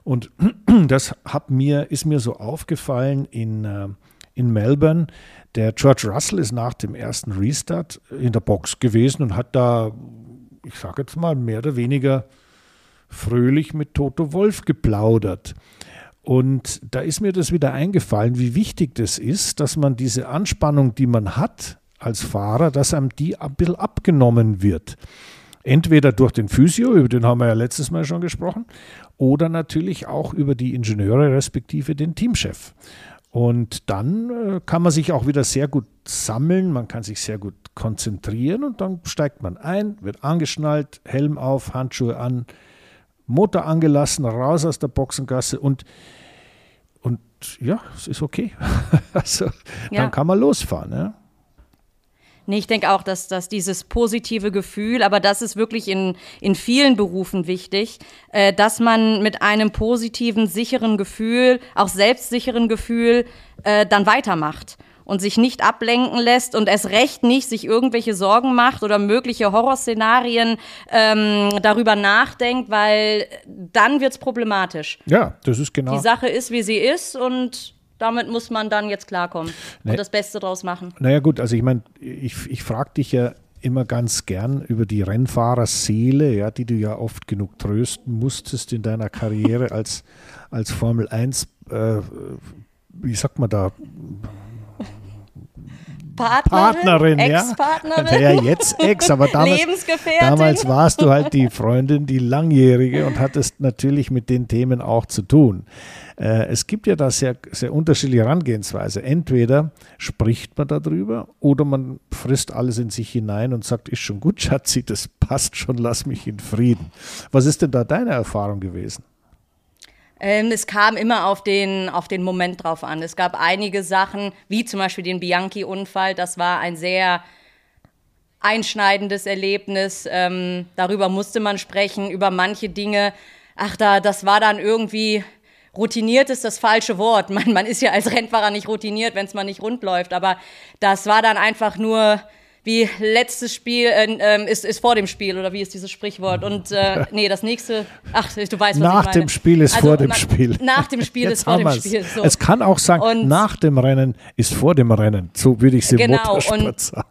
Und das hat mir, ist mir so aufgefallen in, äh, in Melbourne. Der George Russell ist nach dem ersten Restart in der Box gewesen und hat da, ich sage jetzt mal, mehr oder weniger fröhlich mit Toto Wolf geplaudert. Und da ist mir das wieder eingefallen, wie wichtig das ist, dass man diese Anspannung, die man hat, als Fahrer, dass einem die ein bisschen abgenommen wird. Entweder durch den Physio, über den haben wir ja letztes Mal schon gesprochen, oder natürlich auch über die Ingenieure respektive den Teamchef. Und dann äh, kann man sich auch wieder sehr gut sammeln, man kann sich sehr gut konzentrieren und dann steigt man ein, wird angeschnallt, Helm auf, Handschuhe an, Motor angelassen, raus aus der Boxengasse und, und ja, es ist okay. also ja. dann kann man losfahren. Ja. Nee, ich denke auch, dass, dass dieses positive Gefühl, aber das ist wirklich in, in vielen Berufen wichtig, äh, dass man mit einem positiven, sicheren Gefühl, auch selbstsicheren Gefühl, äh, dann weitermacht und sich nicht ablenken lässt und es recht nicht sich irgendwelche Sorgen macht oder mögliche Horrorszenarien ähm, darüber nachdenkt, weil dann wird's problematisch. Ja, das ist genau. Die Sache ist, wie sie ist und damit muss man dann jetzt klarkommen nee. und das Beste draus machen. Naja gut, also ich meine, ich, ich frage dich ja immer ganz gern über die Rennfahrerseele, ja, die du ja oft genug trösten musstest in deiner Karriere als, als Formel 1, äh, wie sagt man da, Partnerin, Partnerin Ex-Partnerin. Ja. ja, jetzt Ex, aber damals, damals warst du halt die Freundin, die langjährige und hattest natürlich mit den Themen auch zu tun. Äh, es gibt ja da sehr, sehr unterschiedliche Herangehensweise. Entweder spricht man darüber oder man frisst alles in sich hinein und sagt, ist schon gut, Schatzi, das passt schon, lass mich in Frieden. Was ist denn da deine Erfahrung gewesen? Ähm, es kam immer auf den, auf den Moment drauf an. Es gab einige Sachen, wie zum Beispiel den Bianchi-Unfall. Das war ein sehr einschneidendes Erlebnis. Ähm, darüber musste man sprechen, über manche Dinge. Ach, da, das war dann irgendwie routiniert ist das falsche Wort. Man, man ist ja als Rennfahrer nicht routiniert, wenn es mal nicht rund läuft. Aber das war dann einfach nur wie letztes Spiel äh, äh, ist, ist vor dem Spiel oder wie ist dieses Sprichwort? Und äh, nee, das nächste, ach, du weißt, was nach ich meine. dem Spiel ist also, vor dem Spiel. Nach dem Spiel ist vor dem Spiel. So. Es kann auch sagen, und nach dem Rennen ist vor dem Rennen. So würde ich es im genau, Motorsport sagen.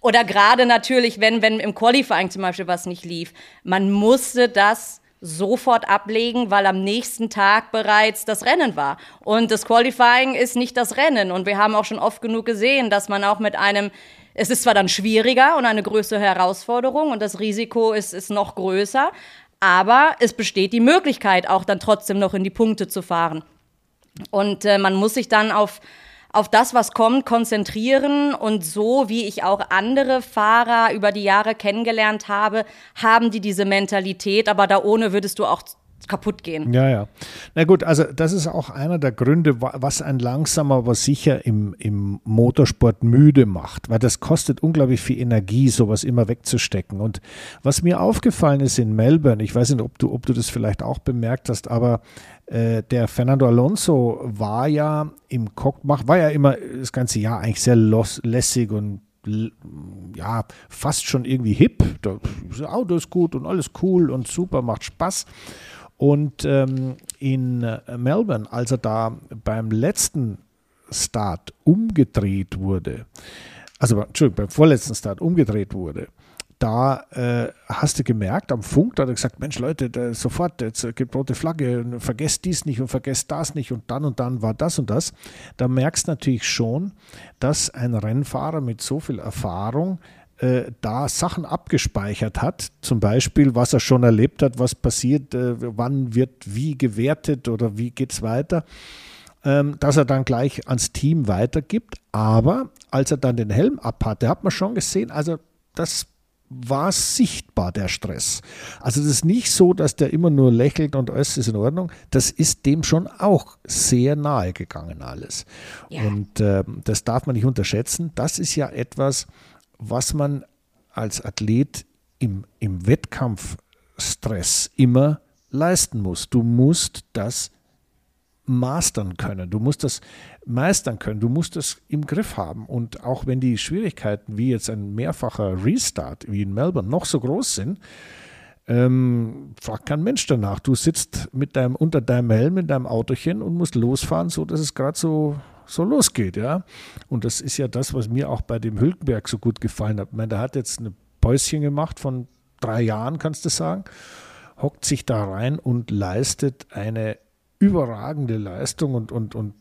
oder gerade natürlich, wenn, wenn im Qualifying zum Beispiel was nicht lief, man musste das sofort ablegen, weil am nächsten Tag bereits das Rennen war. Und das Qualifying ist nicht das Rennen. Und wir haben auch schon oft genug gesehen, dass man auch mit einem, es ist zwar dann schwieriger und eine größere Herausforderung und das Risiko ist, ist noch größer, aber es besteht die Möglichkeit, auch dann trotzdem noch in die Punkte zu fahren. Und äh, man muss sich dann auf, auf das, was kommt, konzentrieren. Und so wie ich auch andere Fahrer über die Jahre kennengelernt habe, haben die diese Mentalität. Aber da ohne würdest du auch kaputt gehen. Ja, ja. Na gut, also das ist auch einer der Gründe, was ein langsamer, aber sicher im, im Motorsport müde macht, weil das kostet unglaublich viel Energie, sowas immer wegzustecken. Und was mir aufgefallen ist in Melbourne, ich weiß nicht, ob du, ob du das vielleicht auch bemerkt hast, aber äh, der Fernando Alonso war ja im Cockpit, war ja immer das ganze Jahr eigentlich sehr lässig und ja, fast schon irgendwie hip. Das Auto ist gut und alles cool und super, macht Spaß. Und ähm, in Melbourne, als er da beim letzten Start umgedreht wurde, also Entschuldigung, beim vorletzten Start umgedreht wurde, da äh, hast du gemerkt, am Funk, da hat er gesagt, Mensch Leute, sofort, jetzt gibt rote Flagge, vergesst dies nicht und vergesst das nicht und dann und dann war das und das. Da merkst du natürlich schon, dass ein Rennfahrer mit so viel Erfahrung äh, da Sachen abgespeichert hat, zum Beispiel, was er schon erlebt hat, was passiert, äh, wann wird wie gewertet oder wie geht es weiter, ähm, dass er dann gleich ans Team weitergibt. Aber als er dann den Helm abhatte, hat man schon gesehen, also das war sichtbar, der Stress. Also das ist nicht so, dass der immer nur lächelt und alles ist in Ordnung. Das ist dem schon auch sehr nahe gegangen alles. Ja. Und äh, das darf man nicht unterschätzen. Das ist ja etwas, was man als Athlet im, im Wettkampfstress immer leisten muss. Du musst das mastern können. Du musst das meistern können. Du musst das im Griff haben. Und auch wenn die Schwierigkeiten wie jetzt ein mehrfacher Restart wie in Melbourne noch so groß sind, ähm, fragt kein Mensch danach. Du sitzt mit deinem, unter deinem Helm in deinem Autochen und musst losfahren, so dass es gerade so so losgeht, ja. Und das ist ja das, was mir auch bei dem Hülkenberg so gut gefallen hat. Ich meine, der hat jetzt ein Päuschen gemacht von drei Jahren, kannst du sagen, hockt sich da rein und leistet eine überragende Leistung und, und, und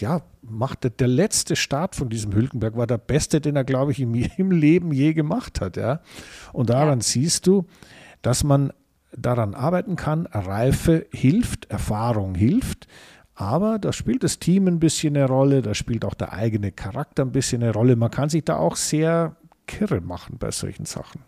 ja, macht der letzte Start von diesem Hülkenberg war der beste, den er, glaube ich, im, im Leben je gemacht hat, ja. Und daran ja. siehst du, dass man daran arbeiten kann, Reife hilft, Erfahrung hilft, aber da spielt das Team ein bisschen eine Rolle, da spielt auch der eigene Charakter ein bisschen eine Rolle. Man kann sich da auch sehr kirre machen bei solchen Sachen.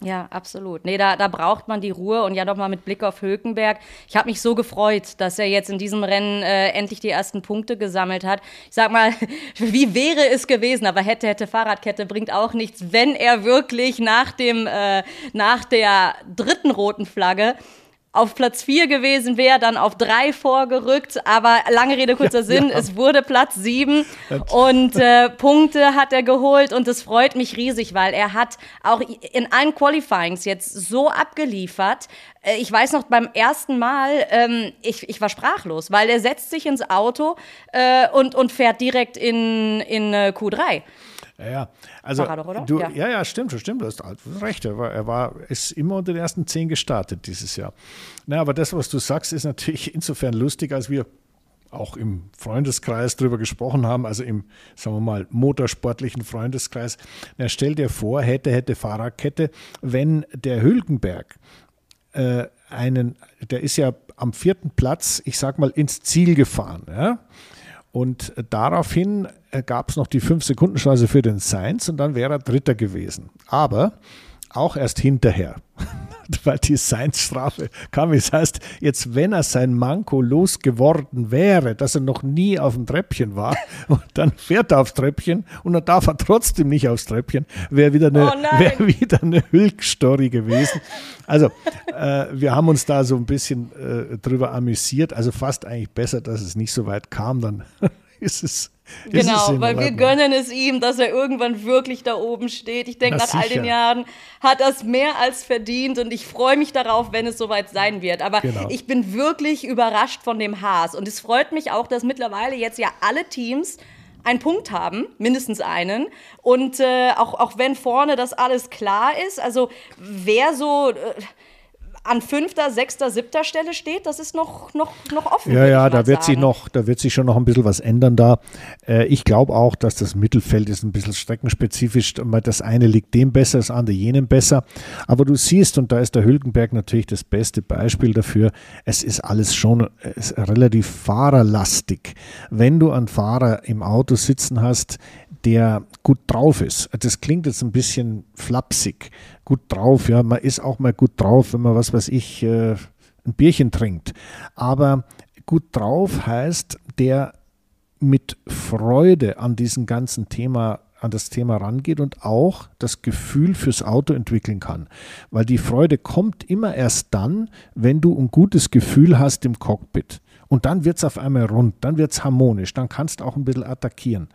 Ja, absolut. Nee, da, da braucht man die Ruhe und ja nochmal mit Blick auf Hülkenberg. Ich habe mich so gefreut, dass er jetzt in diesem Rennen äh, endlich die ersten Punkte gesammelt hat. Ich sag mal, wie wäre es gewesen, aber hätte, hätte Fahrradkette bringt auch nichts, wenn er wirklich nach dem, äh, nach der dritten roten Flagge auf Platz 4 gewesen wäre, dann auf 3 vorgerückt. Aber lange Rede, kurzer ja, Sinn, ja. es wurde Platz 7 und äh, Punkte hat er geholt und es freut mich riesig, weil er hat auch in allen Qualifyings jetzt so abgeliefert. Äh, ich weiß noch, beim ersten Mal, ähm, ich, ich war sprachlos, weil er setzt sich ins Auto äh, und, und fährt direkt in, in äh, Q3. Ja, ja. Also, doch, Du, ja. ja, ja, stimmt, stimmt, du hast recht. Er war, er war, ist immer unter den ersten zehn gestartet dieses Jahr. Na, aber das, was du sagst, ist natürlich insofern lustig, als wir auch im Freundeskreis drüber gesprochen haben, also im, sagen wir mal, motorsportlichen Freundeskreis. Na, stell dir vor, hätte, hätte Fahrradkette, wenn der Hülkenberg äh, einen, der ist ja am vierten Platz, ich sag mal, ins Ziel gefahren. Ja? Und daraufhin äh, gab es noch die 5-Sekunden-Straße für den Sainz und dann wäre er Dritter gewesen. Aber auch erst hinterher, weil die Sainz-Strafe kam. Das heißt, jetzt, wenn er sein Manko losgeworden wäre, dass er noch nie auf dem Treppchen war, und dann fährt er aufs Treppchen und dann darf er trotzdem nicht aufs Treppchen, wäre wieder eine, oh wär wieder eine Hülk-Story gewesen. Also, äh, wir haben uns da so ein bisschen äh, drüber amüsiert. Also fast eigentlich besser, dass es nicht so weit kam. Dann ist es Genau, weil wir gönnen es ihm, dass er irgendwann wirklich da oben steht. Ich denke, nach sicher. all den Jahren hat er es mehr als verdient und ich freue mich darauf, wenn es soweit sein wird. Aber genau. ich bin wirklich überrascht von dem Haas und es freut mich auch, dass mittlerweile jetzt ja alle Teams einen Punkt haben, mindestens einen. Und äh, auch, auch wenn vorne das alles klar ist, also wer so. Äh, an fünfter, sechster, siebter Stelle steht, das ist noch, noch, noch offen. Ja, ja, da wird sich noch, da wird sich schon noch ein bisschen was ändern da. Äh, ich glaube auch, dass das Mittelfeld ist ein bisschen streckenspezifisch. Das eine liegt dem besser, das andere jenem besser. Aber du siehst, und da ist der Hülkenberg natürlich das beste Beispiel dafür, es ist alles schon ist relativ fahrerlastig. Wenn du einen Fahrer im Auto sitzen hast, der gut drauf ist. Das klingt jetzt ein bisschen flapsig. Gut drauf, ja, man ist auch mal gut drauf, wenn man was weiß ich, äh, ein Bierchen trinkt. Aber gut drauf heißt, der mit Freude an diesem ganzen Thema an das Thema rangeht und auch das Gefühl fürs Auto entwickeln kann. Weil die Freude kommt immer erst dann, wenn du ein gutes Gefühl hast im Cockpit. Und dann wird es auf einmal rund, dann wird es harmonisch, dann kannst du auch ein bisschen attackieren.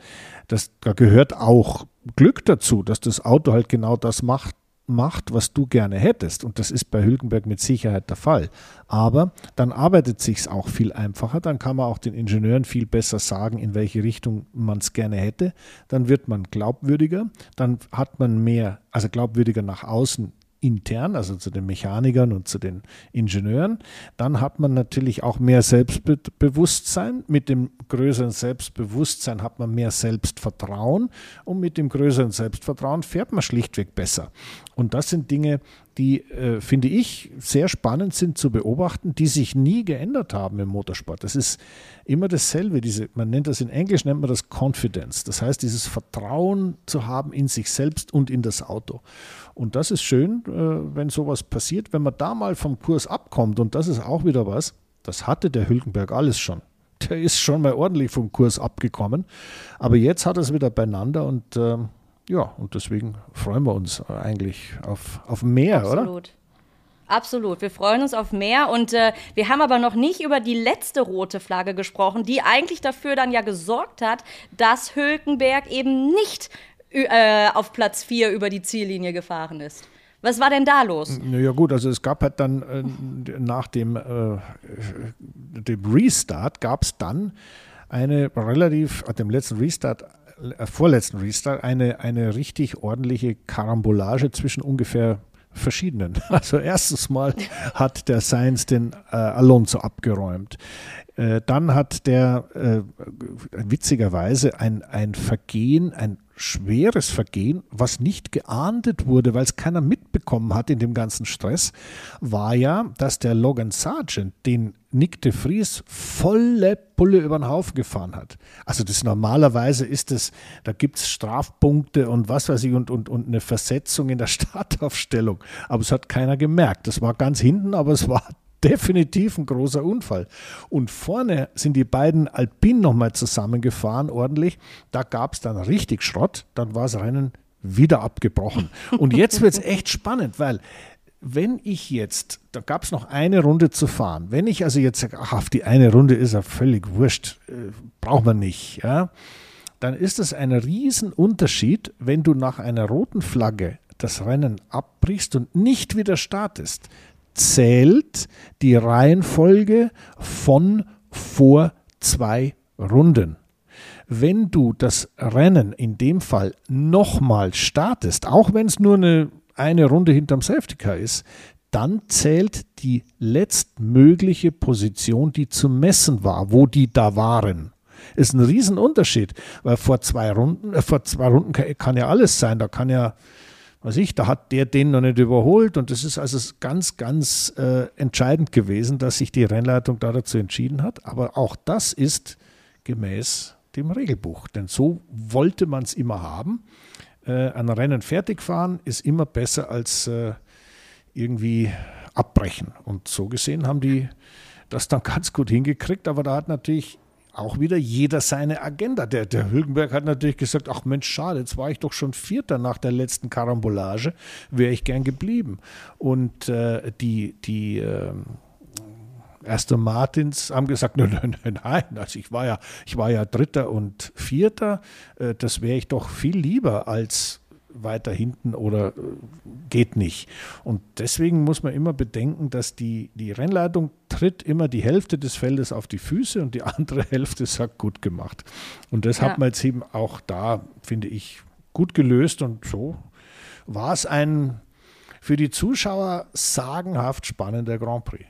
Das, da gehört auch Glück dazu, dass das Auto halt genau das macht, macht, was du gerne hättest. Und das ist bei Hülkenberg mit Sicherheit der Fall. Aber dann arbeitet sich's auch viel einfacher. Dann kann man auch den Ingenieuren viel besser sagen, in welche Richtung man es gerne hätte. Dann wird man glaubwürdiger. Dann hat man mehr, also glaubwürdiger nach außen intern, also zu den Mechanikern und zu den Ingenieuren. Dann hat man natürlich auch mehr Selbstbewusstsein. Mit dem größeren Selbstbewusstsein hat man mehr Selbstvertrauen und mit dem größeren Selbstvertrauen fährt man schlichtweg besser. Und das sind Dinge, die, äh, finde ich, sehr spannend sind zu beobachten, die sich nie geändert haben im Motorsport. Das ist immer dasselbe. Diese, man nennt das in Englisch, nennt man das Confidence. Das heißt, dieses Vertrauen zu haben in sich selbst und in das Auto. Und das ist schön, äh, wenn sowas passiert, wenn man da mal vom Kurs abkommt. Und das ist auch wieder was, das hatte der Hülkenberg alles schon. Der ist schon mal ordentlich vom Kurs abgekommen. Aber jetzt hat er es wieder beieinander und äh, ja, und deswegen freuen wir uns eigentlich auf, auf mehr, Absolut. oder? Absolut. Wir freuen uns auf mehr. Und äh, wir haben aber noch nicht über die letzte rote Flagge gesprochen, die eigentlich dafür dann ja gesorgt hat, dass Hülkenberg eben nicht äh, auf Platz 4 über die Ziellinie gefahren ist. Was war denn da los? Ja gut, also es gab halt dann äh, nach dem, äh, dem Restart gab es dann eine relativ, äh, dem letzten Restart, vorletzten Restart, eine, eine richtig ordentliche Karambolage zwischen ungefähr verschiedenen. Also erstens mal hat der Sainz den äh, Alonso abgeräumt. Äh, dann hat der äh, witzigerweise ein, ein Vergehen, ein schweres Vergehen, was nicht geahndet wurde, weil es keiner mitbekommen hat in dem ganzen Stress, war ja, dass der Logan Sargent den Nick de Vries volle Pulle über den Haufen gefahren hat. Also das normalerweise ist es, da gibt es Strafpunkte und was weiß ich und, und, und eine Versetzung in der Startaufstellung. Aber es hat keiner gemerkt. Das war ganz hinten, aber es war definitiv ein großer Unfall. Und vorne sind die beiden Alpinen nochmal zusammengefahren, ordentlich. Da gab es dann richtig Schrott. Dann war das Rennen wieder abgebrochen. Und jetzt wird es echt spannend, weil wenn ich jetzt, da gab es noch eine Runde zu fahren, wenn ich also jetzt sage, ach, auf die eine Runde ist er völlig wurscht, äh, braucht man nicht, ja, dann ist das ein Riesenunterschied, wenn du nach einer roten Flagge das Rennen abbrichst und nicht wieder startest zählt die Reihenfolge von vor zwei Runden. Wenn du das Rennen in dem Fall nochmal startest, auch wenn es nur eine, eine Runde hinterm Safety Car ist, dann zählt die letztmögliche Position, die zu messen war, wo die da waren. Ist ein Riesenunterschied, weil vor zwei Runden, äh, vor zwei Runden kann, kann ja alles sein. Da kann ja was ich, da hat der den noch nicht überholt und das ist also ganz, ganz äh, entscheidend gewesen, dass sich die Rennleitung da dazu entschieden hat. Aber auch das ist gemäß dem Regelbuch, denn so wollte man es immer haben. Äh, ein Rennen fertig fahren ist immer besser als äh, irgendwie abbrechen. Und so gesehen haben die das dann ganz gut hingekriegt, aber da hat natürlich auch wieder jeder seine Agenda. Der, der Hülkenberg hat natürlich gesagt, ach Mensch, schade, jetzt war ich doch schon Vierter nach der letzten Karambolage, wäre ich gern geblieben. Und äh, die, die äh, Aston Martins haben gesagt, nein, nein, nein, nein, also ich war ja, ich war ja Dritter und Vierter, äh, das wäre ich doch viel lieber als weiter hinten oder äh, geht nicht. Und deswegen muss man immer bedenken, dass die, die Rennleitung tritt immer die Hälfte des Feldes auf die Füße und die andere Hälfte sagt, gut gemacht. Und das ja. hat man jetzt eben auch da, finde ich, gut gelöst und so war es ein für die Zuschauer sagenhaft spannender Grand Prix.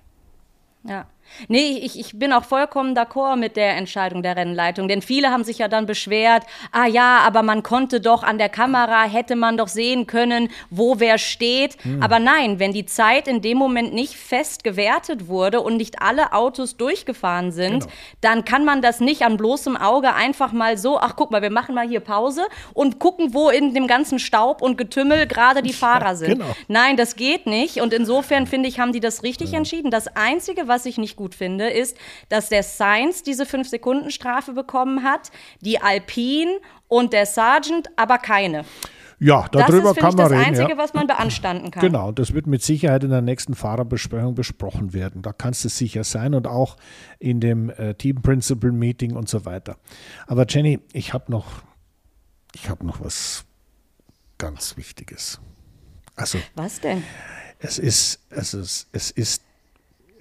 Ja. Nee, ich, ich bin auch vollkommen d'accord mit der Entscheidung der Rennleitung, denn viele haben sich ja dann beschwert, ah ja, aber man konnte doch an der Kamera, hätte man doch sehen können, wo wer steht. Hm. Aber nein, wenn die Zeit in dem Moment nicht fest gewertet wurde und nicht alle Autos durchgefahren sind, genau. dann kann man das nicht an bloßem Auge einfach mal so, ach guck mal, wir machen mal hier Pause und gucken, wo in dem ganzen Staub und Getümmel gerade die Fahrer sind. Genau. Nein, das geht nicht und insofern finde ich, haben die das richtig ja. entschieden. Das Einzige, was ich nicht gut finde, ist, dass der Sainz diese 5-Sekunden-Strafe bekommen hat, die Alpine und der Sergeant aber keine. Ja, darüber kann man reden. Das ist das Einzige, ja. was man beanstanden kann. Genau, das wird mit Sicherheit in der nächsten Fahrerbesprechung besprochen werden. Da kannst du sicher sein und auch in dem äh, Team Principal Meeting und so weiter. Aber Jenny, ich habe noch, ich habe noch was ganz Wichtiges. Also, was denn? Es ist, es ist, es ist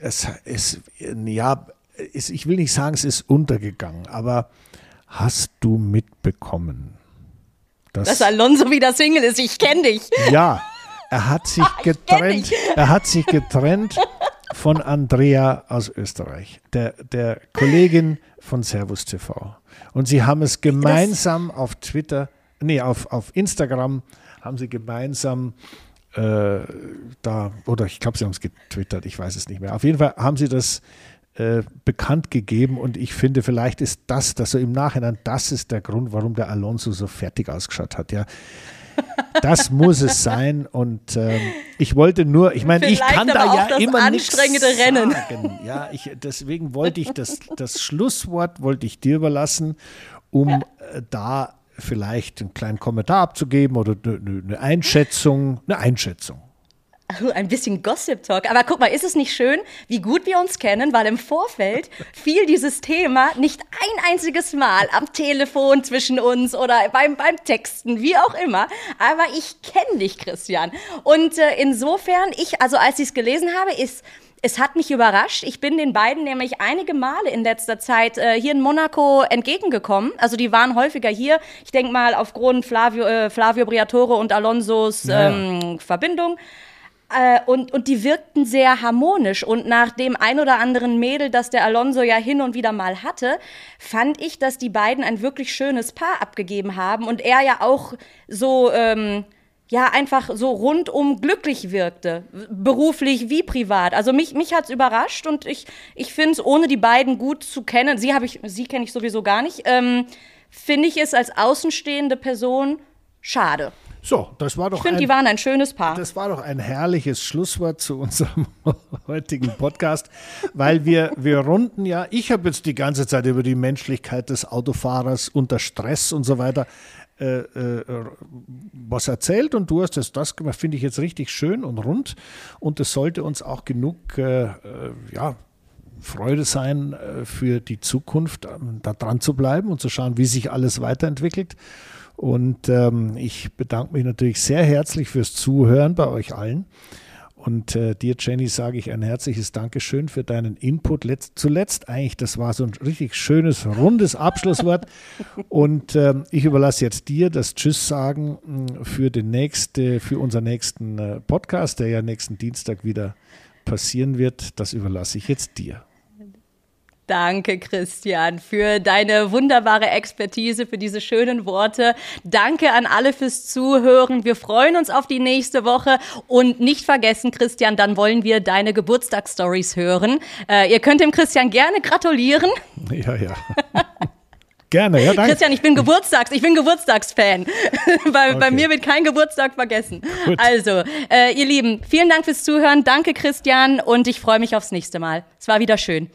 es ist, ja, es, ich will nicht sagen, es ist untergegangen, aber hast du mitbekommen, dass, dass Alonso wieder Single ist? Ich kenne dich. Ja, er hat sich getrennt. Er hat sich getrennt von Andrea aus Österreich, der, der Kollegin von Servus TV. Und sie haben es gemeinsam das auf Twitter, nee, auf, auf Instagram haben sie gemeinsam äh, da, oder ich glaube, sie haben es getwittert, ich weiß es nicht mehr. Auf jeden Fall haben sie das äh, bekannt gegeben und ich finde, vielleicht ist das, dass so im Nachhinein, das ist der Grund, warum der Alonso so fertig ausgeschaut hat, ja. Das muss es sein und ähm, ich wollte nur, ich meine, ich kann da ja immer nichts Rennen. sagen. Ja, ich, deswegen wollte ich das, das Schlusswort wollte ich dir überlassen, um äh, da vielleicht einen kleinen Kommentar abzugeben oder eine, Einschätzung. Eine Einschätzung. Ein bisschen Gossip-Talk. Aber guck mal, ist es nicht schön, wie gut wir uns kennen, weil im Vorfeld fiel dieses Thema nicht ein einziges Mal am Telefon zwischen uns oder beim, beim Texten, wie auch immer. Aber ich kenne dich, Christian. Und äh, insofern, ich, also als ich es gelesen habe, ist es hat mich überrascht. Ich bin den beiden nämlich einige Male in letzter Zeit äh, hier in Monaco entgegengekommen. Also die waren häufiger hier. Ich denke mal aufgrund Flavio, äh, Flavio Briatore und Alonsos ähm, Verbindung. Äh, und, und die wirkten sehr harmonisch. Und nach dem ein oder anderen Mädel, das der Alonso ja hin und wieder mal hatte, fand ich, dass die beiden ein wirklich schönes Paar abgegeben haben. Und er ja auch so. Ähm, ja einfach so rundum glücklich wirkte, beruflich wie privat. Also mich, mich hat es überrascht und ich, ich finde es, ohne die beiden gut zu kennen, sie, ich, sie kenne ich sowieso gar nicht, ähm, finde ich es als außenstehende Person schade. So, das war doch. Ich finde, die waren ein schönes Paar. Das war doch ein herrliches Schlusswort zu unserem heutigen Podcast, weil wir, wir runden ja, ich habe jetzt die ganze Zeit über die Menschlichkeit des Autofahrers unter Stress und so weiter äh, äh, was erzählt und du hast das, das gemacht, finde ich jetzt richtig schön und rund und es sollte uns auch genug, äh, äh ja, Freude sein äh, für die Zukunft, ähm, da dran zu bleiben und zu schauen, wie sich alles weiterentwickelt. Und ähm, ich bedanke mich natürlich sehr herzlich fürs Zuhören bei euch allen. Und äh, dir, Jenny, sage ich ein herzliches Dankeschön für deinen Input. Letzt, zuletzt eigentlich, das war so ein richtig schönes, rundes Abschlusswort. Und äh, ich überlasse jetzt dir das Tschüss sagen hm, für den nächste, für unseren nächsten äh, Podcast, der ja nächsten Dienstag wieder passieren wird. Das überlasse ich jetzt dir. Danke, Christian, für deine wunderbare Expertise, für diese schönen Worte. Danke an alle fürs Zuhören. Wir freuen uns auf die nächste Woche. Und nicht vergessen, Christian, dann wollen wir deine Geburtstagsstories hören. Äh, ihr könnt dem Christian gerne gratulieren. Ja, ja. Gerne, ja, danke. Christian, ich bin Geburtstags, ich bin Geburtstagsfan. bei, okay. bei mir wird kein Geburtstag vergessen. Gut. Also, äh, ihr Lieben, vielen Dank fürs Zuhören. Danke, Christian, und ich freue mich aufs nächste Mal. Es war wieder schön.